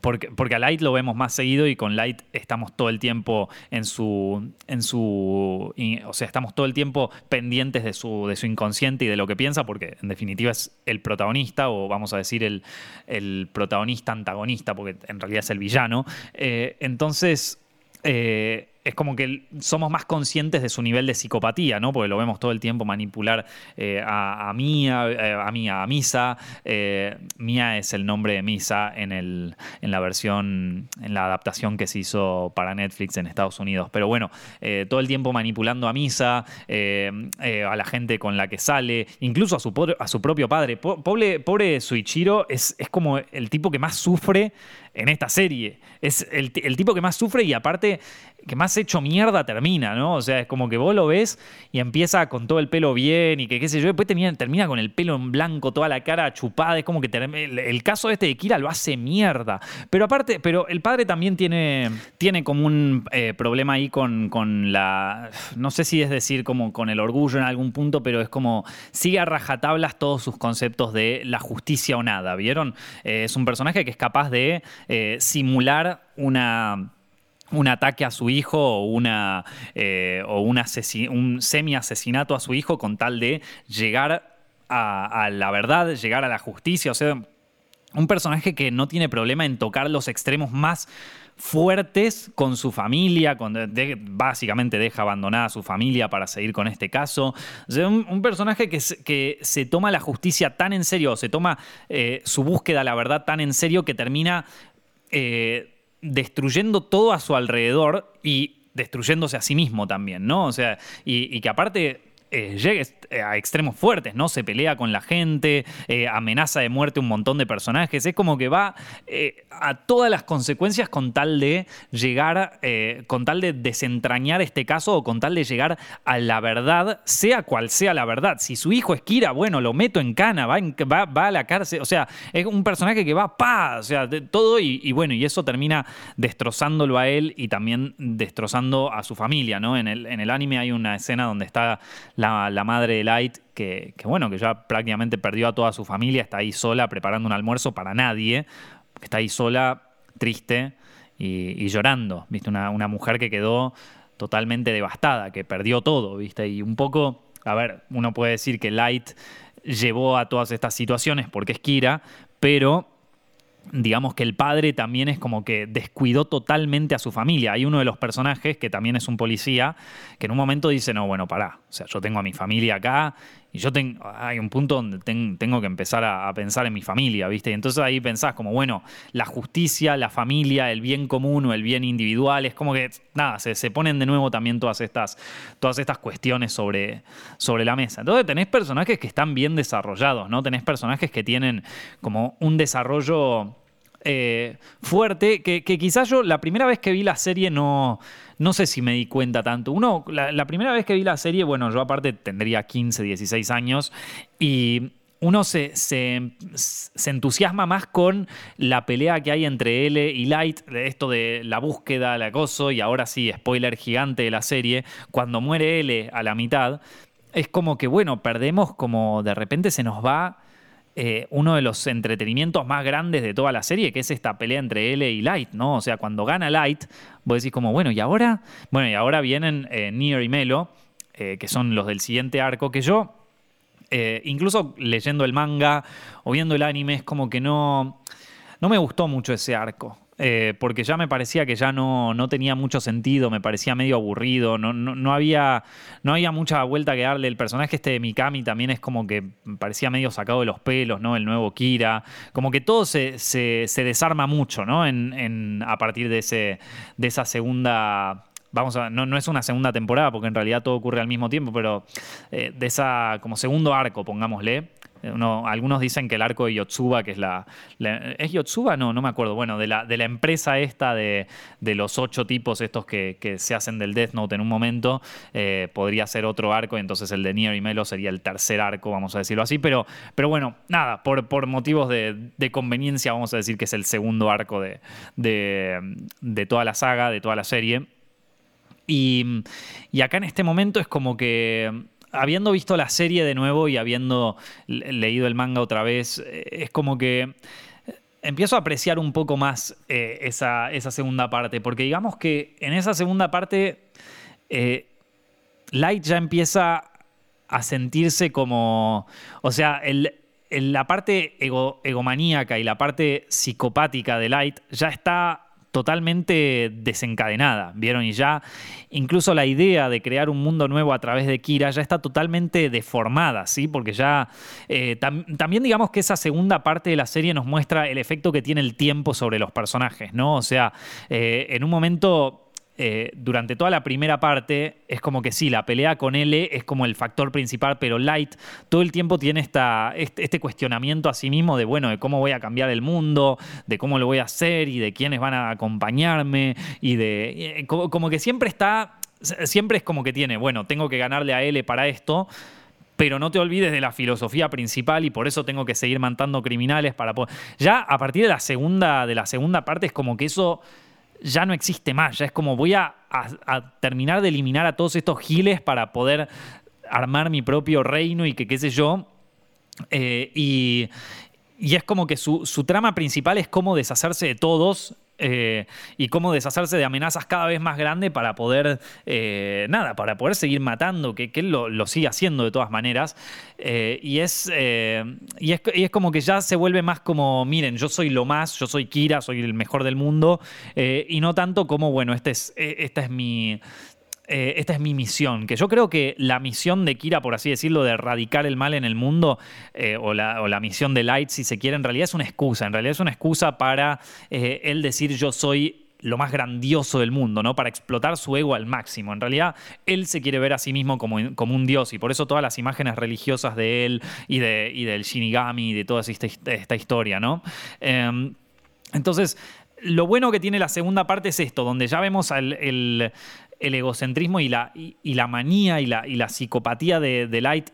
porque, porque, a Light lo vemos más seguido y con Light estamos todo el tiempo en su. En su o sea, estamos todo el tiempo pendientes de su, de su inconsciente y de lo que piensa, porque en definitiva es el protagonista, o vamos a decir el, el protagonista antagonista, porque en realidad es el villano. Eh, entonces. Eh, es como que somos más conscientes de su nivel de psicopatía, ¿no? Porque lo vemos todo el tiempo manipular eh, a, a, Mía, eh, a Mía, a Misa. Eh, Mía es el nombre de Misa en, el, en la versión, en la adaptación que se hizo para Netflix en Estados Unidos. Pero bueno, todo el tiempo manipulando a Misa, a la gente con la que sale, incluso a su, a su propio padre. Pobre, pobre Suichiro es, es como el tipo que más sufre en esta serie. Es el, el tipo que más sufre y aparte que más hecho mierda termina, ¿no? O sea, es como que vos lo ves y empieza con todo el pelo bien y que qué sé yo, después termina, con el pelo en blanco, toda la cara chupada, es como que el, caso este de Kira lo hace mierda. Pero aparte, pero el padre también tiene, tiene como un eh, problema ahí con, con, la, no sé si es decir como con el orgullo en algún punto, pero es como sigue a rajatablas todos sus conceptos de la justicia o nada, ¿vieron? Eh, es un personaje que es capaz de eh, simular una un ataque a su hijo o, una, eh, o un, un semi-asesinato a su hijo con tal de llegar a, la verdad, llegar a la justicia. O sea, un personaje que no tiene problema en tocar los extremos más fuertes con su familia, básicamente deja abandonada a su familia para seguir con este caso. un, personaje que se, que se, toma la justicia tan en serio, se toma eh, su búsqueda, la verdad, tan en serio que termina... Eh, destruyendo todo a su alrededor y destruyéndose a sí mismo también, ¿no? O sea, y, y que aparte eh, llegue eh, a extremos fuertes, ¿no? Se pelea con la gente, eh, amenaza de muerte un montón de personajes. Es como que va a todas las consecuencias con tal de llegar, con tal de desentrañar este caso o con tal de llegar a la verdad, sea cual sea la verdad. Si su hijo es Kira, bueno, lo meto en cana, va, va, a la cárcel. O sea, es un personaje que va, pa, o sea, todo y, bueno, y eso termina destrozándolo a él y también destrozando a su familia, ¿no? En el, en el anime hay una escena donde está la la, madre de Light, que, bueno, que ya prácticamente perdió a toda su familia, está ahí sola preparando un almuerzo para nadie, está ahí sola, triste y, llorando, ¿viste? Una, una, mujer que quedó totalmente devastada, que perdió todo, ¿viste? Y un poco, a ver, uno puede decir que Light llevó a todas estas situaciones porque es Kira, pero digamos que el padre también es como que descuidó totalmente a su familia. Hay uno de los personajes, que también es un policía, que en un momento dice, no, bueno, pará, o sea, yo tengo a mi familia acá y yo tengo, hay un punto donde tengo que empezar a, pensar en mi familia, ¿viste? Y entonces ahí pensás como, bueno, la justicia, la familia, el bien común o el bien individual, es como que, nada, se, se ponen de nuevo también todas estas, todas estas cuestiones sobre, sobre la mesa. Entonces tenés personajes que están bien desarrollados, ¿no? Tenés personajes que tienen como un desarrollo eh, fuerte, que, quizás yo la primera vez que vi la serie no, no sé si me di cuenta tanto. Uno, la, primera vez que vi la serie, bueno, yo aparte tendría 15, 16 años y uno se, se, entusiasma más con la pelea que hay entre L y Light, de esto de la búsqueda, el acoso, y ahora sí, spoiler gigante de la serie, cuando muere L a la mitad, es como que, bueno, perdemos como de repente se nos va eh, uno de los entretenimientos más grandes de toda la serie, que es esta pelea entre L y Light, ¿no? O sea, cuando gana Light, vos decís como, bueno, y ahora, bueno, y ahora vienen eh, Nier y Melo, eh, que son los del siguiente arco, que yo, incluso leyendo el manga o viendo el anime, es como que no, no me gustó mucho ese arco. Eh, porque ya me parecía que ya no, no, tenía mucho sentido, me parecía medio aburrido, no, no, había, no había mucha vuelta que darle. El personaje este de Mikami también es como que parecía medio sacado de los pelos, ¿no? El nuevo Kira, como que todo se, se, desarma mucho, ¿no? En, en, a partir de, ese, de esa segunda vamos a, no, no, es una segunda temporada, porque en realidad todo ocurre al mismo tiempo, pero eh, de esa como segundo arco, pongámosle, algunos dicen que el arco de Yotsuba, que es la, ¿Es Yotsuba? No, no me acuerdo. Bueno, de la, de la empresa esta de, los ocho tipos estos que, se hacen del Death Note en un momento, eh, podría ser otro arco, y entonces el de Nier y Melo sería el tercer arco, vamos a decirlo así. Pero, pero bueno, nada, por, por motivos de, conveniencia vamos a decir que es el segundo arco de, de, toda la saga, de toda la serie. Y, y acá en este momento es como que habiendo visto la serie de nuevo y habiendo leído el manga otra vez, eh, es como que empiezo a apreciar un poco más eh, esa, segunda parte, porque digamos que en esa segunda parte eh, Light ya empieza a sentirse como, o sea, la parte egomaníaca y la parte psicopática de Light ya está totalmente desencadenada, ¿vieron? Y ya incluso la idea de crear un mundo nuevo a través de Kira ya está totalmente deformada, ¿sí? Porque ya eh, también digamos que esa segunda parte de la serie nos muestra el efecto que tiene el tiempo sobre los personajes, ¿no? O sea, eh, en un momento eh, durante toda la primera parte es como que sí, la pelea con L es como el factor principal, pero Light todo el tiempo tiene esta, este, este, cuestionamiento a sí mismo de, bueno, de cómo voy a cambiar el mundo, de cómo lo voy a hacer y de quiénes van a acompañarme y de... Eh, como, que siempre está, siempre es como que tiene, bueno, tengo que ganarle a L para esto, pero no te olvides de la filosofía principal y por eso tengo que seguir matando criminales para Ya a partir de la segunda, de la segunda parte es como que eso ya no existe más. Ya es como voy a, terminar de eliminar a todos estos giles para poder armar mi propio reino y que qué sé yo. Eh, y, y, es como que su, su, trama principal es cómo deshacerse de todos eh, y cómo deshacerse de amenazas cada vez más grandes para poder, eh, nada, para poder seguir matando, que, él lo, sigue haciendo de todas maneras. Eh, y, es, y, es, y, es, como que ya se vuelve más como, miren, yo soy lo más, yo soy Kira, soy el mejor del mundo, y no tanto como, bueno, este es, esta es mi, eh, esta es mi misión, que yo creo que la misión de Kira, por así decirlo, de erradicar el mal en el mundo, eh, o, la, misión de Light, si se quiere, en realidad es una excusa, en realidad es una excusa para eh, él decir yo soy lo más grandioso del mundo, ¿no? Para explotar su ego al máximo. En realidad, él se quiere ver a sí mismo como, un dios y por eso todas las imágenes religiosas de él y, de, del Shinigami y de toda esta, historia, ¿no? Em, entonces, lo bueno que tiene la segunda parte es esto, donde ya vemos el, el egocentrismo y la, y, la manía y la, y la psicopatía de, Light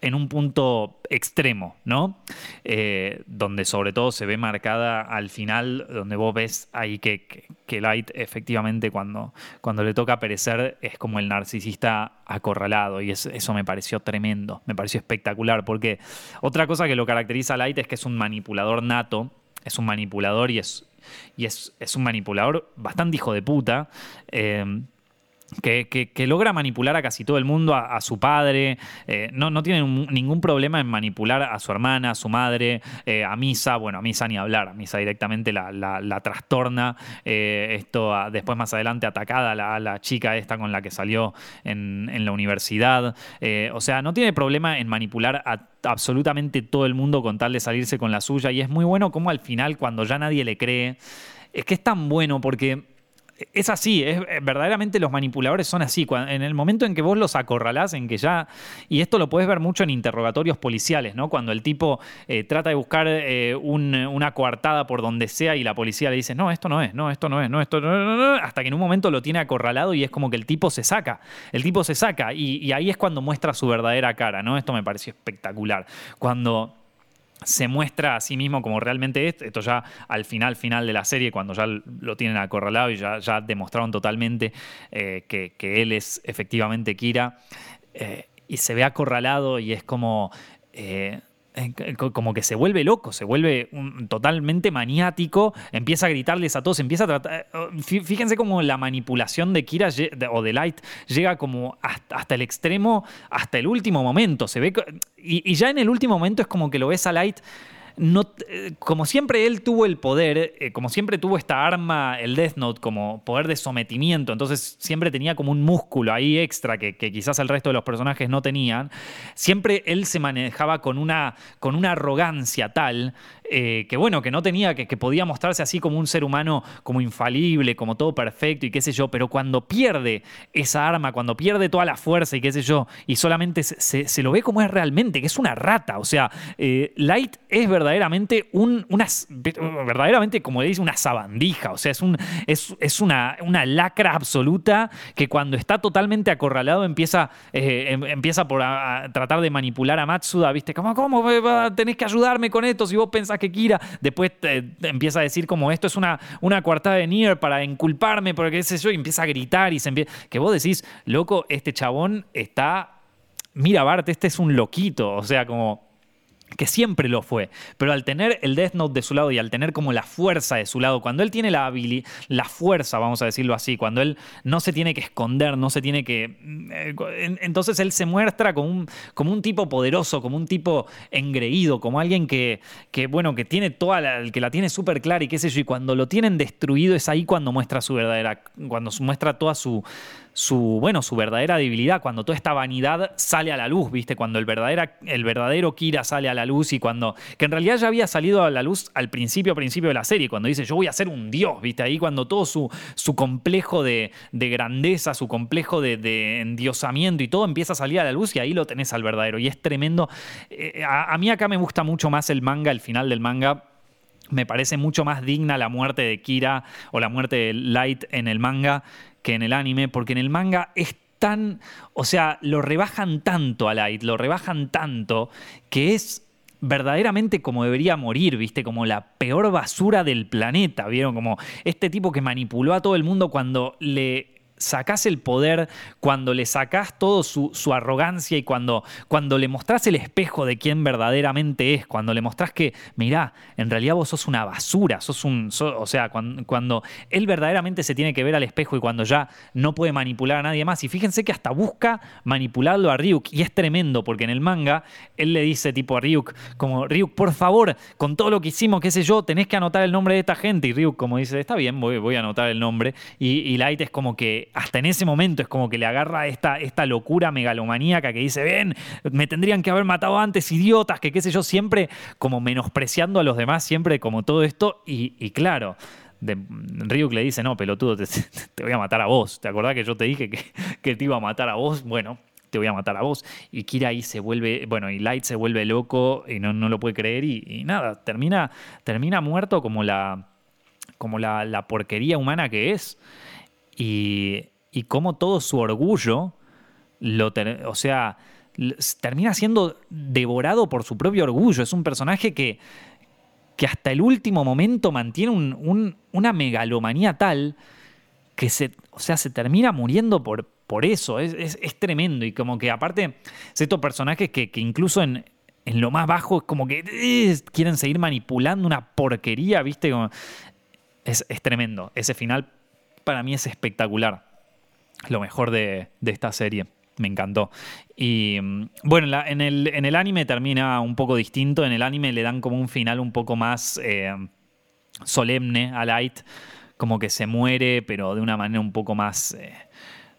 en un punto extremo, ¿no? Eh, donde sobre todo se ve marcada al final, donde vos ves ahí que, que, Light efectivamente cuando, cuando le toca perecer es como el narcisista acorralado y eso me pareció tremendo, me pareció espectacular, porque otra cosa que lo caracteriza a Light es que es un manipulador nato, es un manipulador y es, y es, es un manipulador bastante hijo de puta. Eh, que, logra manipular a casi todo el mundo, a, su padre, eh, no, no, tiene ningún problema en manipular a su hermana, a su madre, eh, a Misa, bueno, a Misa ni hablar, a Misa directamente la, trastorna, eh, esto después más adelante atacada a la, chica esta con la que salió en, en la universidad, o sea, no tiene problema en manipular a absolutamente todo el mundo con tal de salirse con la suya y es muy bueno como al final cuando ya nadie le cree, es que es tan bueno porque es así, es, eh, verdaderamente los manipuladores son así. en el momento en que vos los acorralás, en que ya. Y esto lo puedes ver mucho en interrogatorios policiales, ¿no? Cuando el tipo eh, trata de buscar eh, una coartada por donde sea y la policía le dice, no, esto no es, no, esto no es, no, esto no, hasta que en un momento lo tiene acorralado y es como que el tipo se saca. El tipo se saca y ahí es cuando muestra su verdadera cara, ¿no? Esto me pareció espectacular. Cuando se muestra a sí mismo como realmente es. Esto ya al final, final de la serie, cuando ya lo tienen acorralado y ya, ya demostraron totalmente eh, que, él es efectivamente Kira. Eh, y se ve acorralado y es como. Eh, como que se vuelve loco, se vuelve totalmente maniático, empieza a gritarles a todos, empieza a tratar... Fíjense cómo la manipulación de Kira o de Light llega como hasta, el extremo, hasta el último momento. Se ve, y, y, ya en el último momento es como que lo ves a Light no, eh, como siempre él tuvo el poder, eh, como siempre tuvo esta arma, el Death Note, como poder de sometimiento, entonces siempre tenía como un músculo ahí extra que, quizás el resto de los personajes no tenían, siempre él se manejaba con una, con una arrogancia tal eh, que bueno, que no tenía, que, que, podía mostrarse así como un ser humano, como infalible, como todo perfecto y qué sé yo, pero cuando pierde esa arma, cuando pierde toda la fuerza y qué sé yo, y solamente se, lo ve como es realmente, que es una rata, o sea, Light es verdad verdaderamente un, una, verdaderamente, como dice, una sabandija. O sea, es, un, es, una, una lacra absoluta que cuando está totalmente acorralado empieza, eh, em, empieza por tratar de manipular a Matsuda, ¿viste? Como, ¿cómo tenés que ayudarme con esto si vos pensás que Kira? Después empieza a decir como esto es una, una coartada de Nier para inculparme, porque qué sé yo, y empieza a gritar y se empieza... Que vos decís, loco, este chabón está... Mira, Bart, este es un loquito. O sea, como que siempre lo fue, pero al tener el Death Note de su lado y al tener como la fuerza de su lado, cuando él tiene la habilidad, la fuerza, vamos a decirlo así, cuando él no se tiene que esconder, no se tiene que... Eh, entonces él se muestra como un, como un tipo poderoso, como un tipo engreído, como alguien que, que bueno, que tiene toda la, que la tiene súper clara y qué sé yo, y cuando lo tienen destruido es ahí cuando muestra su verdadera, cuando muestra toda su, su, bueno, su verdadera debilidad, cuando toda esta vanidad sale a la luz, ¿viste? Cuando el, verdadera, el verdadero Kira sale a la luz y cuando, que en realidad ya había salido a la luz al principio, principio de la serie, cuando dice yo voy a ser un dios, ¿viste? Ahí cuando todo su, su complejo de, grandeza, su complejo de, endiosamiento y todo empieza a salir a la luz y ahí lo tenés al verdadero y es tremendo. Eh, a, a mí acá me gusta mucho más el manga, el final del manga me parece mucho más digna la muerte de Kira o la muerte de Light en el manga que en el anime, porque en el manga es tan, o sea, lo rebajan tanto a Light, lo rebajan tanto, que es verdaderamente como debería morir, ¿viste? Como la peor basura del planeta, ¿vieron? Como este tipo que manipuló a todo el mundo cuando le sacás el poder, cuando le sacás todo su, arrogancia y cuando, cuando le mostrás el espejo de quién verdaderamente es, cuando le mostrás que, mirá, en realidad vos sos una basura, sos un. o sea, cuando, él verdaderamente se tiene que ver al espejo y cuando ya no puede manipular a nadie más. Y fíjense que hasta busca manipularlo a Ryuk y es tremendo porque en el manga él le dice tipo a Ryuk, como Ryuk, por favor, con todo lo que hicimos, qué sé yo, tenés que anotar el nombre de esta gente. Y Ryuk, como dice, está bien, voy, voy a anotar el nombre. Y, y Light es como que hasta en ese momento es como que le agarra esta, esta locura megalomaníaca que dice, ven, me tendrían que haber matado antes, idiotas, que qué sé yo, siempre como menospreciando a los demás, siempre como todo esto, y, claro. De, Ryuk le dice, no, pelotudo, te, te, voy a matar a vos. ¿Te acordás que yo te dije que, que te iba a matar a vos? Bueno, te voy a matar a vos. Y Kira ahí se vuelve, bueno, y Light se vuelve loco y no, no lo puede creer y, nada, termina, termina muerto como la, como la, la porquería humana que es. Y, y cómo todo su orgullo, lo o sea, termina siendo devorado por su propio orgullo. Es un personaje que, que hasta el último momento mantiene una megalomanía tal que se, o sea, se termina muriendo por, por eso. Es, tremendo. Y como que aparte, es estos personajes que, incluso en, lo más bajo es como que eh, quieren seguir manipulando una porquería, ¿viste? es, es tremendo. Ese final para mí es espectacular. lo mejor de, esta serie. Me encantó. Y mm, bueno, en, el, anime termina un poco distinto. En el anime le dan como un final un poco más eh, solemne a Light. Como que se muere, pero de una manera un poco más. Eh,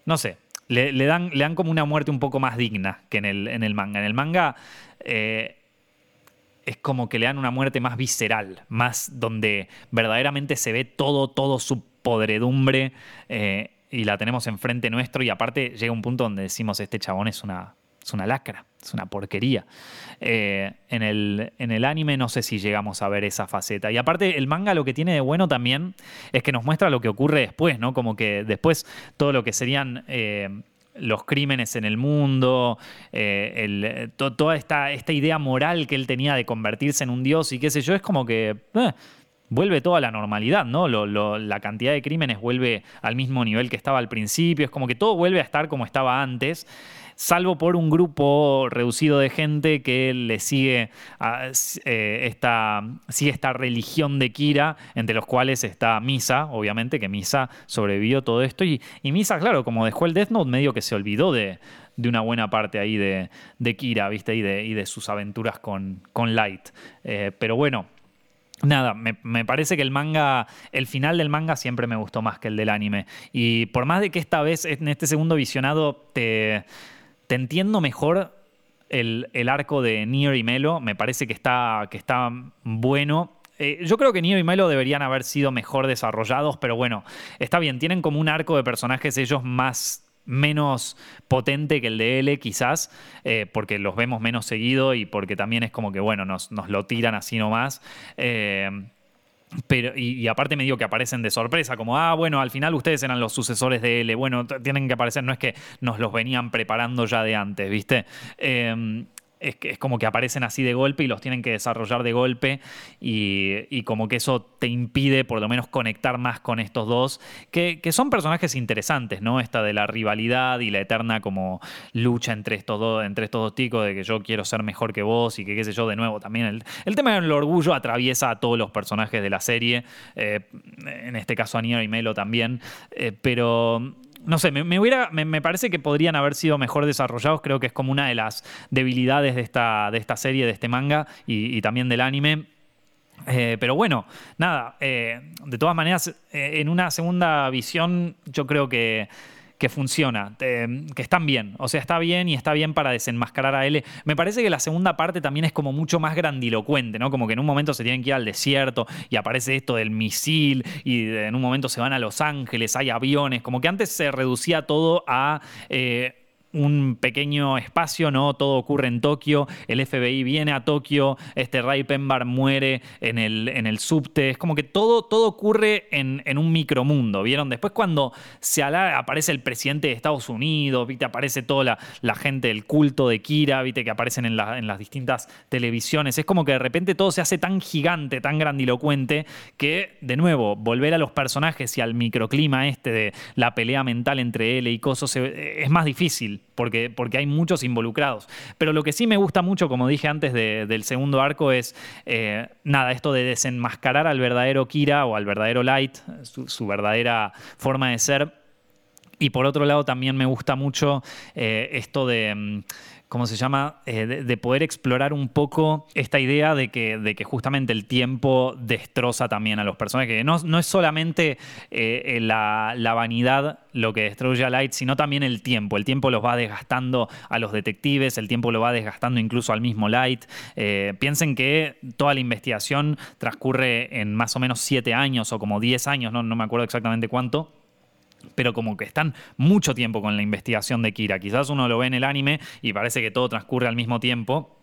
no sé. Le, dan, como una muerte un poco más digna que en el, en el manga. En el manga. Eh, es como que le dan una muerte más visceral, más donde verdaderamente se ve todo, todo su podredumbre y la tenemos enfrente nuestro y aparte llega un punto donde decimos este chabón es una, es una lacra, es una porquería. Eh, en, el, en, el, anime no sé si llegamos a ver esa faceta. Y aparte el manga lo que tiene de bueno también es que nos muestra lo que ocurre después, ¿no? Como que después todo lo que serían... Eh, los crímenes en el mundo, eh, toda esta, idea moral que él tenía de convertirse en un dios y qué sé yo, es como que vuelve toda la normalidad, ¿no? la cantidad de crímenes vuelve al mismo nivel que estaba al principio, es como que todo vuelve a estar como estaba antes salvo por un grupo reducido de gente que le sigue, eh, esta, sigue esta religión de Kira, entre los cuales está Misa, obviamente, que Misa sobrevivió todo esto. Y, Misa, claro, como dejó el Death Note, medio que se olvidó de, una buena parte ahí de, Kira, ¿viste? Y de, y de sus aventuras con, con Light. Eh, pero bueno, Nada, me, parece que el manga, el final del manga siempre me gustó más que el del anime. Y por más de que esta vez, en este segundo visionado, te, entiendo mejor el, arco de Nier y Melo, me parece que está, que está bueno. Eh, yo creo que Nier y Melo deberían haber sido mejor desarrollados, pero bueno, está bien, tienen como un arco de personajes ellos más menos potente que el de L, quizás, eh, porque los vemos menos seguido y porque también es como que, bueno, nos, lo tiran así nomás. Eh, pero, y, aparte me digo que aparecen de sorpresa, como, ah, bueno, al final ustedes eran los sucesores de L, bueno, tienen que aparecer, no es que nos los venían preparando ya de antes, ¿viste? Eh, es, es, como que aparecen así de golpe y los tienen que desarrollar de golpe y, como que eso te impide por lo menos conectar más con estos dos, que, son personajes interesantes, ¿no? Esta de la rivalidad y la eterna como lucha entre estos dos, entre estos dos ticos de que yo quiero ser mejor que vos y que qué sé yo, de nuevo, también el, tema del orgullo atraviesa a todos los personajes de la serie, eh, en este caso a Nier y Melo también, eh, pero no sé, me, me, parece que podrían haber sido mejor desarrollados. Creo que es como una de las debilidades de esta, de esta serie, de este manga y, también del anime. Eh, pero bueno, nada, eh, de todas maneras, eh, en una segunda visión yo creo que que funciona, que están bien. O sea, está bien y está bien para desenmascarar a L. Me parece que la segunda parte también es como mucho más grandilocuente, ¿no? Como que en un momento se tienen que ir al desierto y aparece esto del misil y en un momento se van a Los Ángeles, hay aviones. Como que antes se reducía todo a. Eh, un pequeño espacio, ¿no? Todo ocurre en Tokio, el FBI viene a Tokio, este Ray Penbar muere en el, en el subte, es como que todo, todo ocurre en, en un micromundo, ¿vieron? Después cuando se aparece el presidente de Estados Unidos, ¿viste? Aparece toda la, la gente del culto de Kira, ¿viste? Que aparecen en, en las distintas televisiones, es como que de repente todo se hace tan gigante, tan grandilocuente, que de nuevo, volver a los personajes y al microclima este de la pelea mental entre él y Coso es más difícil porque, porque hay muchos involucrados. Pero lo que sí me gusta mucho, como dije antes del segundo arco, es eh, nada, esto de desenmascarar al verdadero Kira o al verdadero Light, su, verdadera forma de ser. Y por otro lado, también me gusta mucho eh, esto de. ¿Cómo se llama? Eh, de, poder explorar un poco esta idea de que, de que justamente el tiempo destroza también a los personajes. No, no es solamente eh, la, vanidad lo que destruye a Light, sino también el tiempo. El tiempo los va desgastando a los detectives, el tiempo lo va desgastando incluso al mismo Light. Eh, piensen que toda la investigación transcurre en más o menos siete años o como diez años, no, no me acuerdo exactamente cuánto pero como que están mucho tiempo con la investigación de Kira. Quizás uno lo ve en el anime y parece que todo transcurre al mismo tiempo.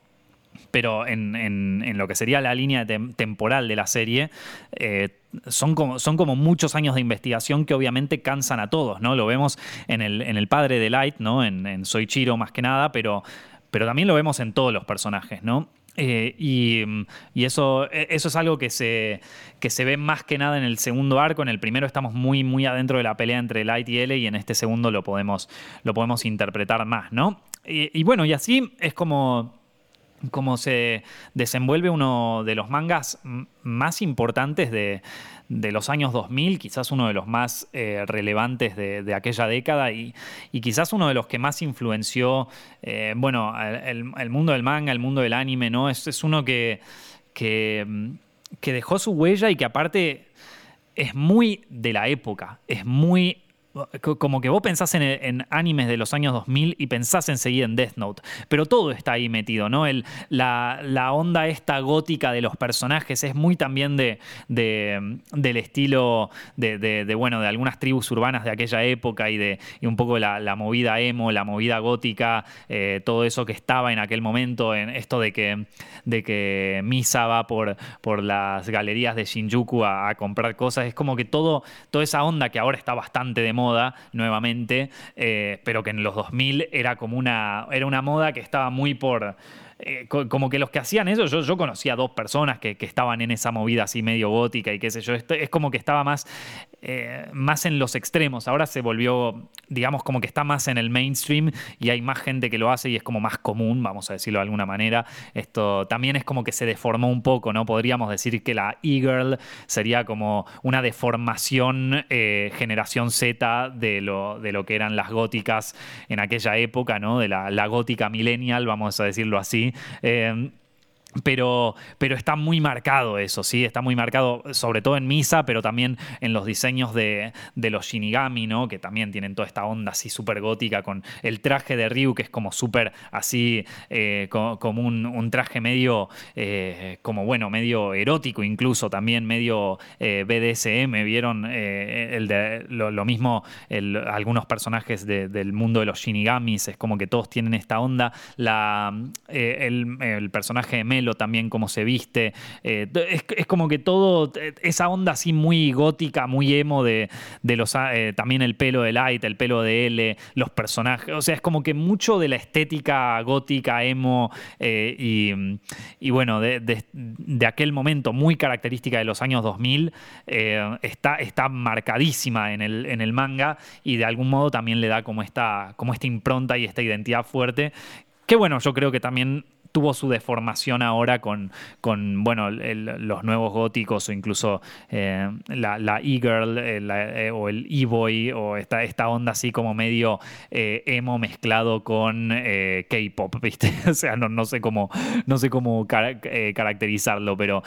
Pero en, lo que sería la línea temporal de la serie, eh, son, como, son como muchos años de investigación que obviamente cansan a todos, ¿no? Lo vemos en el, en el padre de Light, ¿no? En, en Soichiro más que nada, pero, pero también lo vemos en todos los personajes, ¿no? Eh, y, eso, e, eso es algo que se, que se ve más que nada en el segundo arco. En el primero estamos muy, muy adentro de la pelea entre Light y L y en este segundo lo podemos, lo podemos interpretar más, ¿no? Y, bueno, y así es como como se desenvuelve uno de los mangas más importantes de, los años 2000, quizás uno de los más eh, relevantes de, aquella década y, quizás uno de los que más influenció, eh, bueno, el, mundo del manga, el mundo del anime, ¿no? Es, uno que, que, que dejó su huella y que aparte es muy de la época, es muy como que vos pensás en, animes de los años 2000 y pensás enseguida en Death Note, pero todo está ahí metido, ¿no? La, onda esta gótica de los personajes es muy también de, del estilo de, bueno, de algunas tribus urbanas de aquella época y de un poco la, movida emo, la movida gótica, eh, todo eso que estaba en aquel momento, en esto de que, de que Misa va por, por las galerías de Shinjuku a, comprar cosas, es como que todo, toda esa onda que ahora está bastante de nuevamente, eh, pero que en los 2000 era como una, era una moda que estaba muy por eh, como que los que hacían eso, yo, yo conocía dos personas que, estaban en esa movida así medio gótica y qué sé yo, es como que estaba más, eh, más en los extremos, ahora se volvió, digamos, como que está más en el mainstream y hay más gente que lo hace y es como más común, vamos a decirlo de alguna manera. Esto también es como que se deformó un poco, ¿no? Podríamos decir que la e-girl sería como una deformación eh, generación Z de lo, de lo que eran las góticas en aquella época, ¿no? De la, la gótica millennial, vamos a decirlo así. Eh, pero, pero, está muy marcado eso, ¿sí? Está muy marcado, sobre todo en Misa, pero también en los diseños de, los Shinigami, ¿no? Que también tienen toda esta onda así súper gótica, con el traje de Ryu, que es como súper así, eh, como, un, traje medio, eh, como bueno, medio erótico incluso, también medio BDSM, ¿vieron? el de, lo, mismo algunos personajes del mundo de los Shinigamis, es como que todos tienen esta onda. La, el, el personaje de también cómo se viste. Eh, es, como que todo, esa onda así muy gótica, muy emo de, los, eh, también el pelo de Light, el pelo de L, los personajes. O sea, es como que mucho de la estética gótica, emo eh, y, bueno, de, aquel momento muy característica de los años 2000, está, está marcadísima en el, en el manga y de algún modo también le da como esta, como esta impronta y esta identidad fuerte. Que bueno, yo creo que también tuvo su deformación ahora con, con bueno, los nuevos góticos o incluso eh, la, e-girl eh, eh, o el e-boy o esta, esta onda así como medio emo mezclado con K-pop, ¿viste? o sea, no, no, sé cómo, no sé cómo caracterizarlo, pero...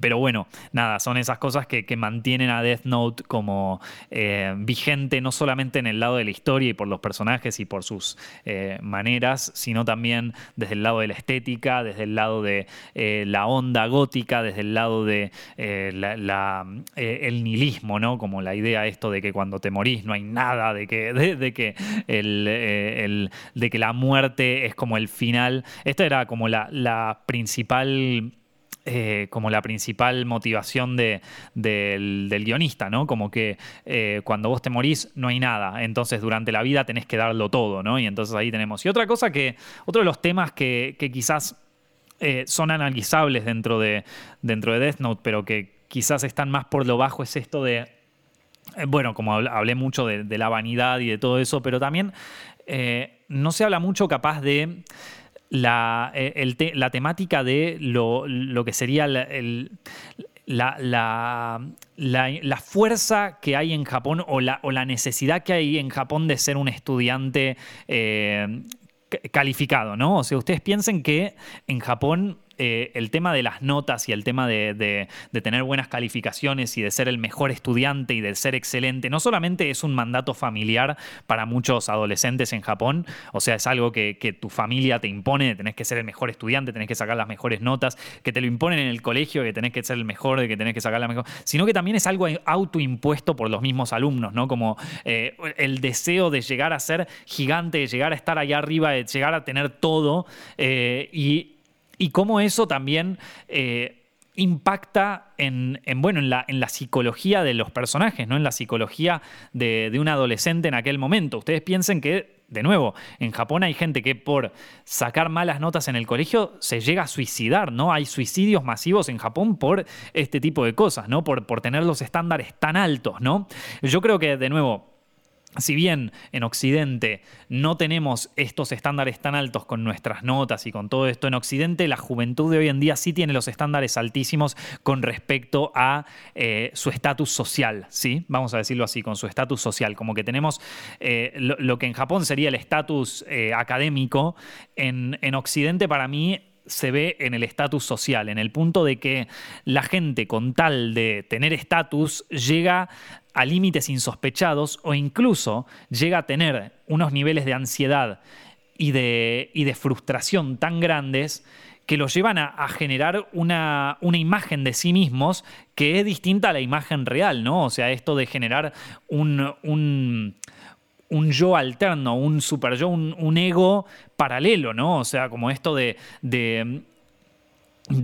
Pero bueno, nada, son esas cosas que, mantienen a Death Note como eh, vigente no solamente en el lado de la historia y por los personajes y por sus eh, maneras, sino también desde el lado de la estética, desde el lado de eh, la onda gótica, desde el lado de el nihilismo, ¿no? Como la idea esto de que cuando te morís no hay nada, de que, de, que, el, de que la muerte es como el final. Esta era como la, la principal eh, como la principal motivación del, guionista, ¿no? Como que eh, cuando vos te morís no hay nada, entonces durante la vida tenés que darlo todo, ¿no? Y entonces ahí tenemos. Y otra cosa que, otro de los temas que, quizás eh, son analizables dentro de, dentro de Death Note, pero que quizás están más por lo bajo, es esto de, bueno, como hablé mucho de, la vanidad y de todo eso, pero también no se habla mucho capaz de la, eh, la temática de lo, que sería la, la, fuerza que hay en Japón o la, o la, necesidad que hay en Japón de ser un estudiante eh, calificado, ¿no? O sea, ustedes piensen que en Japón eh, el tema de las notas y el tema de, tener buenas calificaciones y de ser el mejor estudiante y de ser excelente, no solamente es un mandato familiar para muchos adolescentes en Japón, o sea, es algo que, tu familia te impone, tenés que ser el mejor estudiante, tenés que sacar las mejores notas, que te lo imponen en el colegio, que tenés que ser el mejor, de que tenés que sacar la mejor, sino que también es algo autoimpuesto por los mismos alumnos, ¿no? Como eh, el deseo de llegar a ser gigante, de llegar a estar allá arriba, de llegar a tener todo eh, y y cómo eso también eh, impacta en, bueno, en, la, psicología de los personajes, ¿no? en la psicología de, un adolescente en aquel momento. Ustedes piensen que de nuevo, en Japón hay gente que por sacar malas notas en el colegio se llega a suicidar, ¿no? Hay suicidios masivos en Japón por este tipo de cosas, ¿no? Por, por tener los estándares tan altos, ¿no? Yo creo que, de nuevo, si bien en Occidente no tenemos estos estándares tan altos con nuestras notas y con todo esto, en Occidente la juventud de hoy en día sí tiene los estándares altísimos con respecto a eh, su estatus social, ¿sí? Vamos a decirlo así, con su estatus social. Como que tenemos eh, lo, que en Japón sería el estatus eh, académico, en, en Occidente para mí se ve en el estatus social, en el punto de que la gente con tal de tener estatus llega a límites insospechados o incluso llega a tener unos niveles de ansiedad y de, y de frustración tan grandes que los llevan a, generar una, una, imagen de sí mismos que es distinta a la imagen real, ¿no? O sea, esto de generar un, un un yo alterno, un super yo, un, ego paralelo, ¿no? O sea, como esto de, de,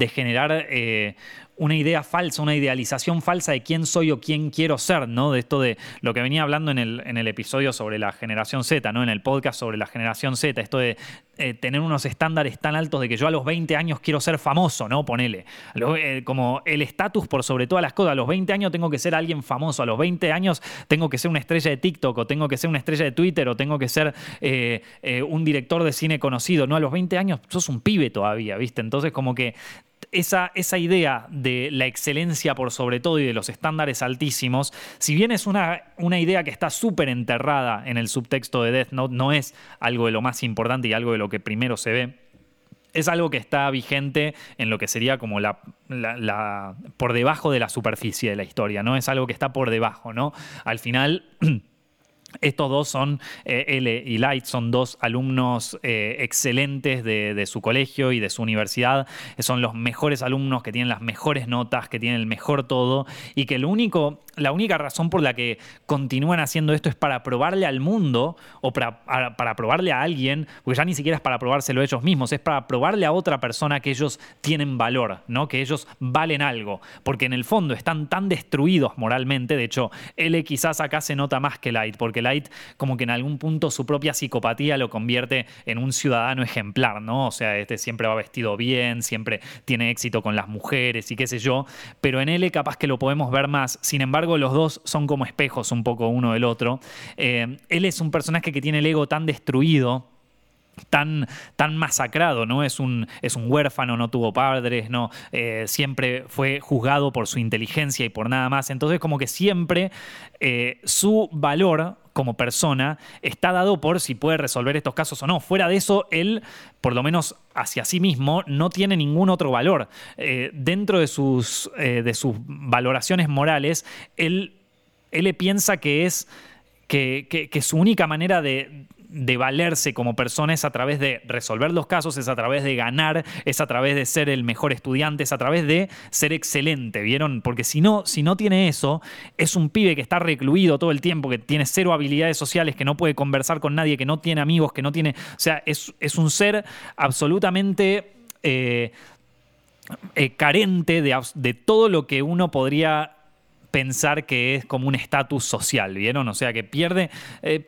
generar eh, una idea falsa, una idealización falsa de quién soy o quién quiero ser, ¿no? De esto de lo que venía hablando en el, en el episodio sobre la generación Z, ¿no? En el podcast sobre la generación Z, esto de eh, tener unos estándares tan altos de que yo a los 20 años quiero ser famoso, ¿no? Ponele. Eh, como el estatus por sobre todas las cosas. A los 20 años tengo que ser alguien famoso. A los 20 años tengo que ser una estrella de TikTok o tengo que ser una estrella de Twitter o tengo que ser eh, un director de cine conocido. No, a los 20 años sos un pibe todavía, ¿viste? Entonces como que esa, esa, idea de la excelencia por sobre todo y de los estándares altísimos, si bien es una, una idea que está súper enterrada en el subtexto de Death Note, no es algo de lo más importante y algo de lo que primero se ve. Es algo que está vigente en lo que sería como la, la por debajo de la superficie de la historia, ¿no? Es algo que está por debajo, ¿no? Al final. Estos dos son, eh, L y Light, son dos alumnos eh, excelentes de, su colegio y de su universidad. Son los mejores alumnos que tienen las mejores notas, que tienen el mejor todo y que lo único, la única razón por la que continúan haciendo esto es para probarle al mundo o para, para probarle a alguien, porque ya ni siquiera es para probárselo ellos mismos, es para probarle a otra persona que ellos tienen valor, ¿no? que ellos valen algo, porque en el fondo están tan destruidos moralmente, de hecho, L quizás acá se nota más que Light, porque Light como que en algún punto su propia psicopatía lo convierte en un ciudadano ejemplar, ¿no? O sea, este siempre va vestido bien, siempre tiene éxito con las mujeres y qué sé yo, pero en L capaz que lo podemos ver más. Sin embargo, los dos son como espejos un poco uno del otro. Eh, él es un personaje que tiene el ego tan destruido tan, tan masacrado, ¿no? Es un, es un huérfano, no tuvo padres, ¿no? Eh, siempre fue juzgado por su inteligencia y por nada más. Entonces, como que siempre eh, su valor como persona está dado por si puede resolver estos casos o no. Fuera de eso, él, por lo menos hacia sí mismo, no tiene ningún otro valor. Eh, dentro de sus, de sus valoraciones morales, él, él piensa que es que su única manera de, de valerse como persona es a través de resolver los casos, es a través de ganar, es a través de ser el mejor estudiante, es a través de ser excelente, ¿vieron? Porque si no, si no tiene eso, es un pibe que está recluido todo el tiempo, que tiene cero habilidades sociales, que no puede conversar con nadie, que no tiene amigos, que no tiene... O sea, es, un ser absolutamente... Eh, eh, carente de, de todo lo que uno podría pensar que es como un estatus social, ¿vieron? O sea, que pierde, eh,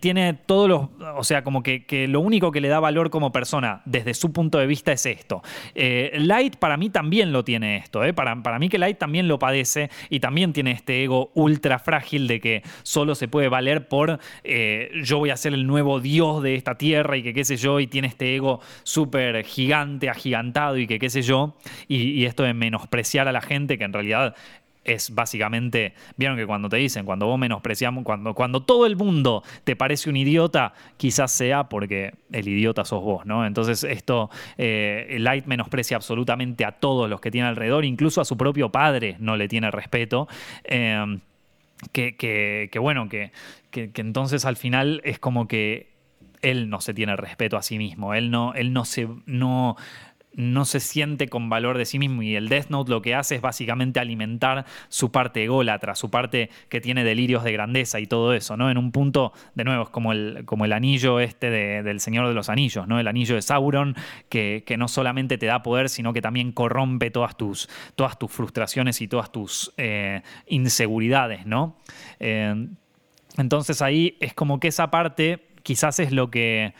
tiene todos los, o sea, como que, lo único que le da valor como persona desde su punto de vista es esto. Eh, Light para mí también lo tiene esto, ¿eh? para, para mí que Light también lo padece y también tiene este ego ultra frágil de que solo se puede valer por yo voy a ser el nuevo dios de esta tierra y que qué sé yo, y tiene este ego súper gigante, agigantado y que qué sé yo, y esto de menospreciar a la gente que en realidad es básicamente, vieron que cuando te dicen, cuando vos menospreciamos, cuando, cuando todo el mundo te parece un idiota, quizás sea porque el idiota sos vos, ¿no? Entonces esto, eh, Light menosprecia absolutamente a todos los que tiene alrededor, incluso a su propio padre no le tiene respeto. Em, que, que, bueno, que, que, entonces al final es como que él no se tiene respeto a sí mismo, él no, él no se... No, no se siente con valor de sí mismo y el Death Note lo que hace es básicamente alimentar su parte ególatra, su parte que tiene delirios de grandeza y todo eso, ¿no? En un punto, de nuevo, es como el, como el anillo este del Señor de los Anillos, ¿no? El anillo de Sauron que, no solamente te da poder, sino que también corrompe todas tus, todas tus frustraciones y todas tus eh, inseguridades, ¿no? Eh, entonces ahí es como que esa parte quizás es lo que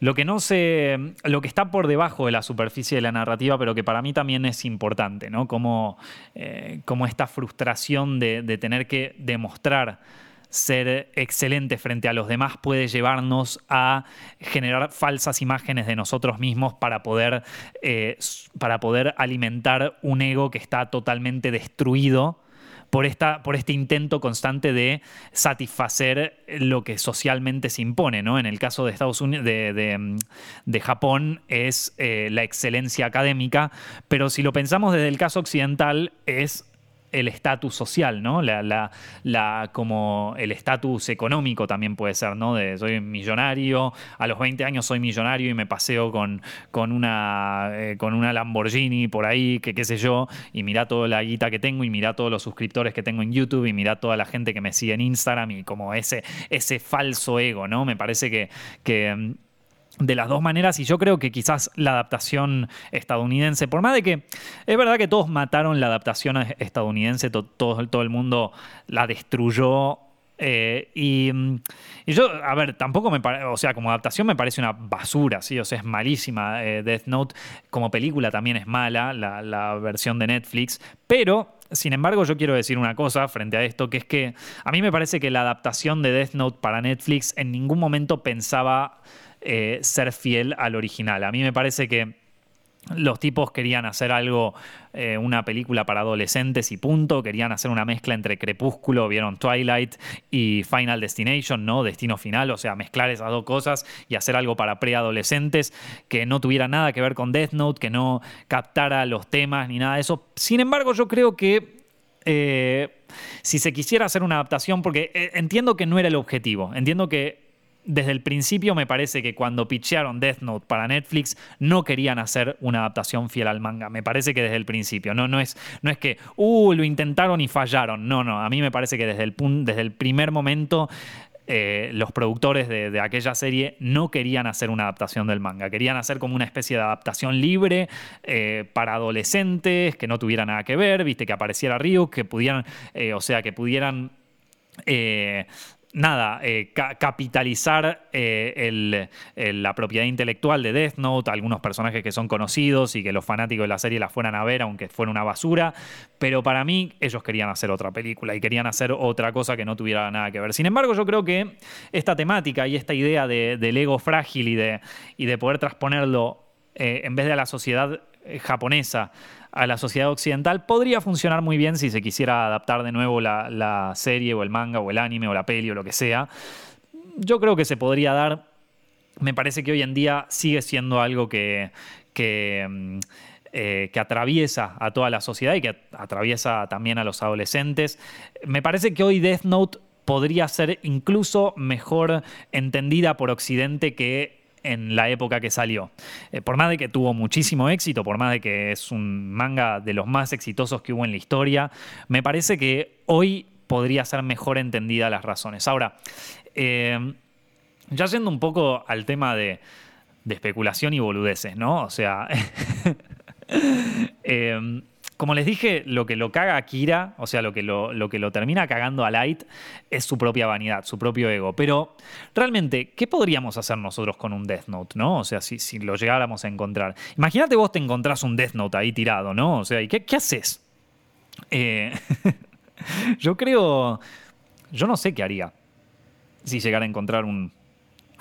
lo que no se. Lo que está por debajo de la superficie de la narrativa, pero que para mí también es importante, ¿no? Como, eh, como esta frustración de, tener que demostrar ser excelente frente a los demás puede llevarnos a generar falsas imágenes de nosotros mismos para poder, eh, para poder alimentar un ego que está totalmente destruido por, esta, por este intento constante de satisfacer lo que socialmente se impone. ¿no? En el caso de Estados Unidos, de, Japón, es eh, la excelencia académica, pero si lo pensamos desde el caso occidental, es el estatus social, ¿no? La, la, como el estatus económico también puede ser, ¿no? De soy millonario, a los 20 años soy millonario y me paseo con, con, una, eh, con una Lamborghini por ahí, que qué sé yo, y mira toda la guita que tengo y mira todos los suscriptores que tengo en YouTube y mira toda la gente que me sigue en Instagram y como ese, ese falso ego, ¿no? Me parece que, que de las dos maneras y yo creo que quizás la adaptación estadounidense, por más de que es verdad que todos mataron la adaptación estadounidense, todo, todo el mundo la destruyó eh, y, yo, a ver, tampoco me parece, o sea, como adaptación me parece una basura, ¿sí? O sea, es malísima. Eh, Death Note como película también es mala, la, la, versión de Netflix, pero, sin embargo, yo quiero decir una cosa frente a esto, que es que a mí me parece que la adaptación de Death Note para Netflix en ningún momento pensaba eh, ser fiel al original. A mí me parece que los tipos querían hacer algo, eh, una película para adolescentes y punto. Querían hacer una mezcla entre Crepúsculo, vieron Twilight y Final Destination, ¿no? Destino final, o sea, mezclar esas dos cosas y hacer algo para preadolescentes que no tuviera nada que ver con Death Note, que no captara los temas ni nada de eso. Sin embargo, yo creo que eh, si se quisiera hacer una adaptación, porque entiendo que no era el objetivo, entiendo que desde el principio me parece que cuando pitchearon Death Note para Netflix no querían hacer una adaptación fiel al manga. Me parece que desde el principio. No, no, es, no es que, uh, lo intentaron y fallaron. No, no. A mí me parece que desde el, desde el primer momento eh, los productores de, aquella serie no querían hacer una adaptación del manga. Querían hacer como una especie de adaptación libre eh, para adolescentes, que no tuviera nada que ver, viste, que apareciera Ryu, que pudieran, eh, o sea, que pudieran nada, eh, capitalizar eh, la propiedad intelectual de Death Note, algunos personajes que son conocidos y que los fanáticos de la serie la fueran a ver, aunque fuera una basura. Pero para mí, ellos querían hacer otra película y querían hacer otra cosa que no tuviera nada que ver. Sin embargo, yo creo que esta temática y esta idea del ego frágil y de, y de poder transponerlo eh, en vez de a la sociedad japonesa a la sociedad occidental, podría funcionar muy bien si se quisiera adaptar de nuevo la, serie o el manga o el anime o la peli o lo que sea. Yo creo que se podría dar. Me parece que hoy en día sigue siendo algo que, mm, eh, atraviesa a toda la sociedad y que atraviesa también a los adolescentes. Me parece que hoy Death Note podría ser incluso mejor entendida por Occidente que en la época que salió. Eh, por más de que tuvo muchísimo éxito, por más de que es un manga de los más exitosos que hubo en la historia, me parece que hoy podría ser mejor entendida las razones. Ahora, eh, ya yendo un poco al tema de, especulación y boludeces, ¿no? O sea, eh, como les dije, lo que lo caga a Kira, o sea, lo que lo, que lo termina cagando a Light es su propia vanidad, su propio ego. Pero realmente, ¿qué podríamos hacer nosotros con un Death Note, no? O sea, si, si lo llegáramos a encontrar. Imagínate vos te encontrás un Death Note ahí tirado, ¿no? O sea, ¿y qué, haces? Eh, yo creo. Yo no sé qué haría si llegara a encontrar un,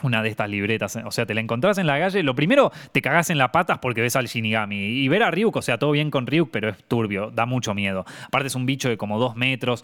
una de estas libretas. O sea, te la encontrás en la calle. Lo primero, te cagás en las patas porque ves al Shinigami. Y ver a Ryuk, o sea, todo bien con Ryuk, pero es turbio, da mucho miedo. Aparte, es un bicho de como dos metros.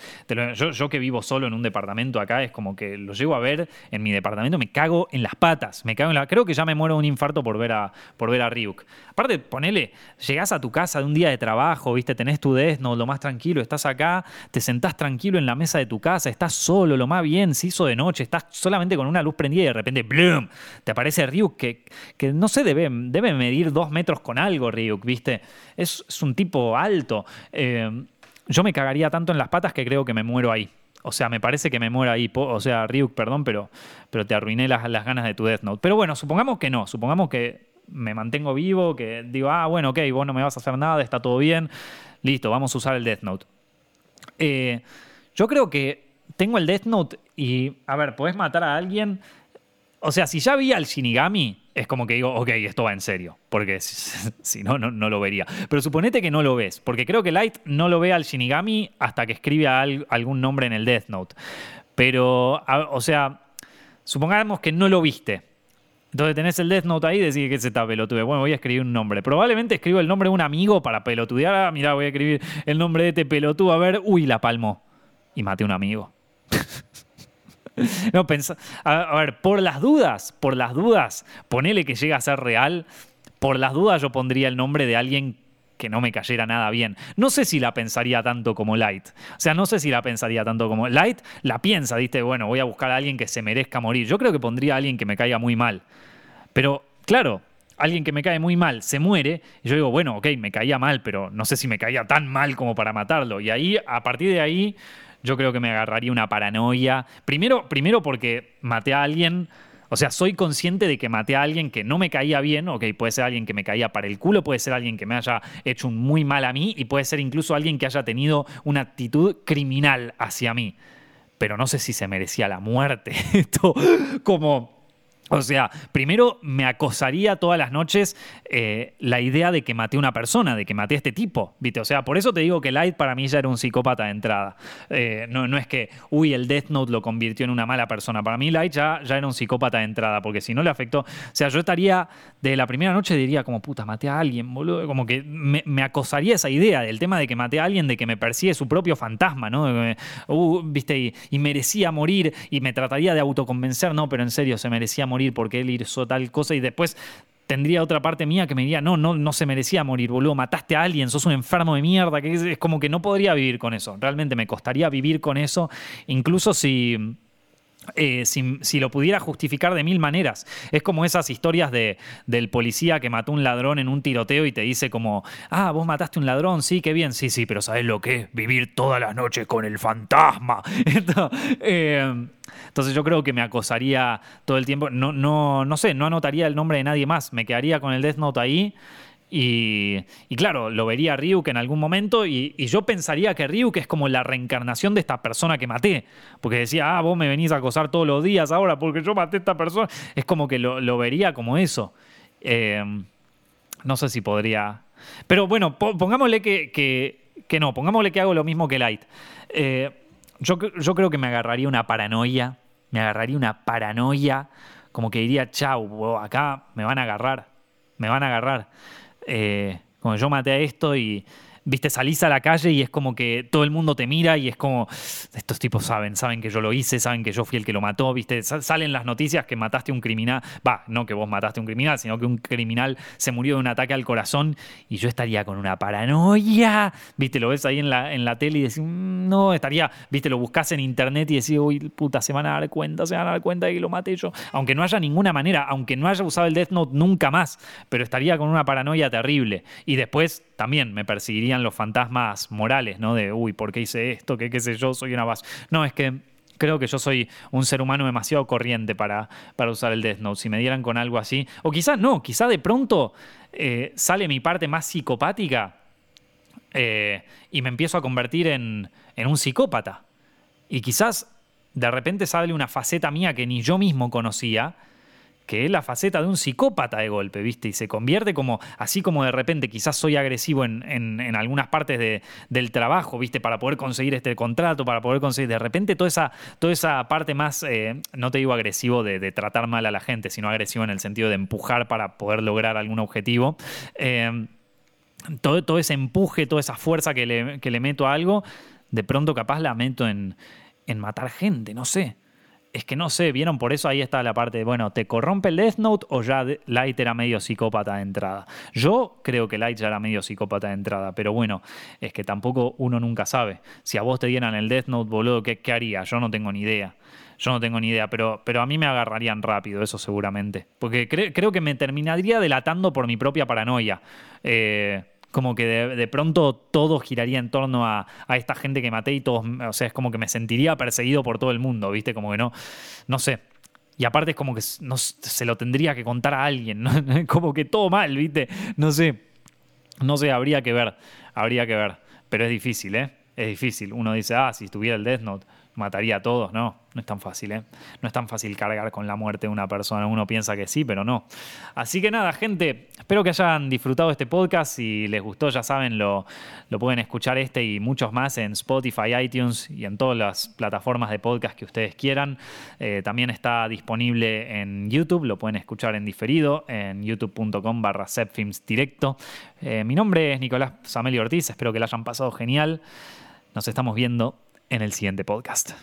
yo, que vivo solo en un departamento acá, es como que lo llego a ver en mi departamento, me cago en las patas. Me cago en la. Creo que ya me muero de un infarto por ver a, por ver a Ryuk. Aparte, ponele, llegás a tu casa de un día de trabajo, viste, tenés tu desno, lo más tranquilo, estás acá, te sentás tranquilo en la mesa de tu casa, estás solo, lo más bien, se hizo de noche, estás solamente con una luz prendida y de repente ¡blum! Te aparece Ryuk, que, que no sé, debe, debe medir dos metros con algo, Ryuk, ¿viste? Es, un tipo alto. Eh, yo me cagaría tanto en las patas que creo que me muero ahí. O sea, me parece que me muero ahí. O sea, Ryuk, perdón, pero, pero te arruiné las, las ganas de tu Death Note. Pero bueno, supongamos que no. Supongamos que me mantengo vivo, que digo, ah, bueno, ok, vos no me vas a hacer nada, está todo bien. Listo, vamos a usar el Death Note. Eh, yo creo que tengo el Death Note y, a ver, podés matar a alguien o sea, si ya vi al Shinigami, es como que digo, ok, esto va en serio, porque si, no, no, lo vería. Pero suponete que no lo ves, porque creo que Light no lo ve al Shinigami hasta que escribe algún nombre en el Death Note. Pero, o sea, supongamos que no lo viste. Entonces tenés el Death Note ahí y decís que se está pelotudo. Bueno, voy a escribir un nombre. Probablemente escribo el nombre de un amigo para pelotudear. Ah, mira, voy a escribir el nombre de este pelotudo. A ver, uy, la palmo. Y maté a un amigo. no, pensa, a, ver, por las dudas, por las dudas, ponele que llega a ser real. Por las dudas yo pondría el nombre de alguien que no me cayera nada bien. No sé si la pensaría tanto como Light. O sea, no sé si la pensaría tanto como Light. La piensa, ¿viste? Bueno, voy a buscar a alguien que se merezca morir. Yo creo que pondría a alguien que me caiga muy mal. Pero, claro, alguien que me cae muy mal se muere. Y yo digo, bueno, ok, me caía mal, pero no sé si me caía tan mal como para matarlo. Y ahí, a partir de ahí, yo creo que me agarraría una paranoia. Primero, primero porque maté a alguien o sea, soy consciente de que maté a alguien que no me caía bien, ok, puede ser alguien que me caía para el culo, puede ser alguien que me haya hecho un muy mal a mí y puede ser incluso alguien que haya tenido una actitud criminal hacia mí. Pero no sé si se merecía la muerte. Esto como o sea, primero me acosaría todas las noches eh, la idea de que maté a una persona, de que maté a este tipo, ¿viste? O sea, por eso te digo que Light para mí ya era un psicópata de entrada. Eh, no, no es que, uy, el Death Note lo convirtió en una mala persona. Para mí Light ya, ya era un psicópata de entrada, porque si no le afectó... O sea, yo estaría, de la primera noche diría como, puta, maté a alguien, boludo. Como que me, acosaría esa idea del tema de que maté a alguien, de que me persigue su propio fantasma, ¿no? Uh, ¿Viste? Y, merecía morir y me trataría de autoconvencer, no, pero en serio, se merecía morir morir porque él hizo tal cosa y después tendría otra parte mía que me diría, no, no, no se merecía morir, boludo, mataste a alguien, sos un enfermo de mierda, que es, como que no podría vivir con eso, realmente me costaría vivir con eso, incluso si... Eh, si, lo pudiera justificar de mil maneras. Es como esas historias de, del policía que mató un ladrón en un tiroteo y te dice como, ah, vos mataste un ladrón, sí, qué bien, sí, sí, pero ¿sabes lo que es? Vivir todas las noches con el fantasma. eh, entonces yo creo que me acosaría todo el tiempo. No, no, no sé, no anotaría el nombre de nadie más. Me quedaría con el Death Note ahí. Y, claro, lo vería Ryuk en algún momento y, yo pensaría que Ryuk es como la reencarnación de esta persona que maté. Porque decía, ah, vos me venís a acosar todos los días ahora porque yo maté a esta persona. Es como que lo, vería como eso. Eh, no sé si podría... Pero bueno, pongámosle que, que, no, pongámosle que hago lo mismo que Light. Eh, yo, creo que me agarraría una paranoia, me agarraría una paranoia, como que diría, chau, acá me van a agarrar, me van a agarrar. Eh, como yo maté a esto y, viste, salís a la calle y es como que todo el mundo te mira y es como, estos tipos saben, saben que yo lo hice, saben que yo fui el que lo mató, viste, salen las noticias que mataste a un criminal, va, no que vos mataste a un criminal, sino que un criminal se murió de un ataque al corazón y yo estaría con una paranoia, viste, lo ves ahí en la, en la tele y decís, mm, no, estaría, viste, lo buscas en internet y decís, uy, puta, se van a dar cuenta, se van a dar cuenta de que lo maté yo, aunque no haya ninguna manera, aunque no haya usado el Death Note nunca más, pero estaría con una paranoia terrible. Y después también me perseguirían los fantasmas morales, ¿no? De, uy, ¿por qué hice esto? ¿Qué, qué sé yo? Soy una base. No, es que creo que yo soy un ser humano demasiado corriente para, para usar el Death Note. Si me dieran con algo así, o quizás no, quizás de pronto eh, sale mi parte más psicopática eh, y me empiezo a convertir en, en un psicópata. Y quizás de repente sale una faceta mía que ni yo mismo conocía que es la faceta de un psicópata de golpe, ¿viste? Y se convierte como, así como de repente quizás soy agresivo en, en, algunas partes del trabajo, ¿viste? Para poder conseguir este contrato, para poder conseguir, de repente toda esa, toda esa parte más, eh, no te digo agresivo de, tratar mal a la gente, sino agresivo en el sentido de empujar para poder lograr algún objetivo. Eh, todo, todo, ese empuje, toda esa fuerza que le, que le meto a algo, de pronto capaz la meto en, en matar gente, no sé es que no sé, vieron, por eso ahí está la parte de, bueno, ¿te corrompe el Death Note o ya Light era medio psicópata de entrada? Yo creo que Light ya era medio psicópata de entrada, pero bueno, es que tampoco uno nunca sabe. Si a vos te dieran el Death Note, boludo, ¿qué, qué haría? Yo no tengo ni idea. Yo no tengo ni idea, pero, pero a mí me agarrarían rápido, eso seguramente. Porque creo que me terminaría delatando por mi propia paranoia. Eh, como que de, pronto todo giraría en torno a, esta gente que maté y todos, o sea, es como que me sentiría perseguido por todo el mundo, ¿viste? Como que no, no sé. Y aparte es como que no, se lo tendría que contar a alguien, como que todo mal, ¿viste? No sé, no sé, habría que ver, habría que ver. Pero es difícil, ¿eh? Es difícil. Uno dice, ah, si estuviera el Death Note, mataría a todos, no, no es tan fácil, ¿eh? No es tan fácil cargar con la muerte de una persona, uno piensa que sí, pero no. Así que nada, gente, espero que hayan disfrutado este podcast, si les gustó ya saben, lo, lo pueden escuchar este y muchos más en Spotify, iTunes y en todas las plataformas de podcast que ustedes quieran. Eh, también está disponible en YouTube, lo pueden escuchar en diferido en youtube.com barra directo. Eh, mi nombre es Nicolás Samelio Ortiz, espero que lo hayan pasado genial. Nos estamos viendo en el siguiente podcast.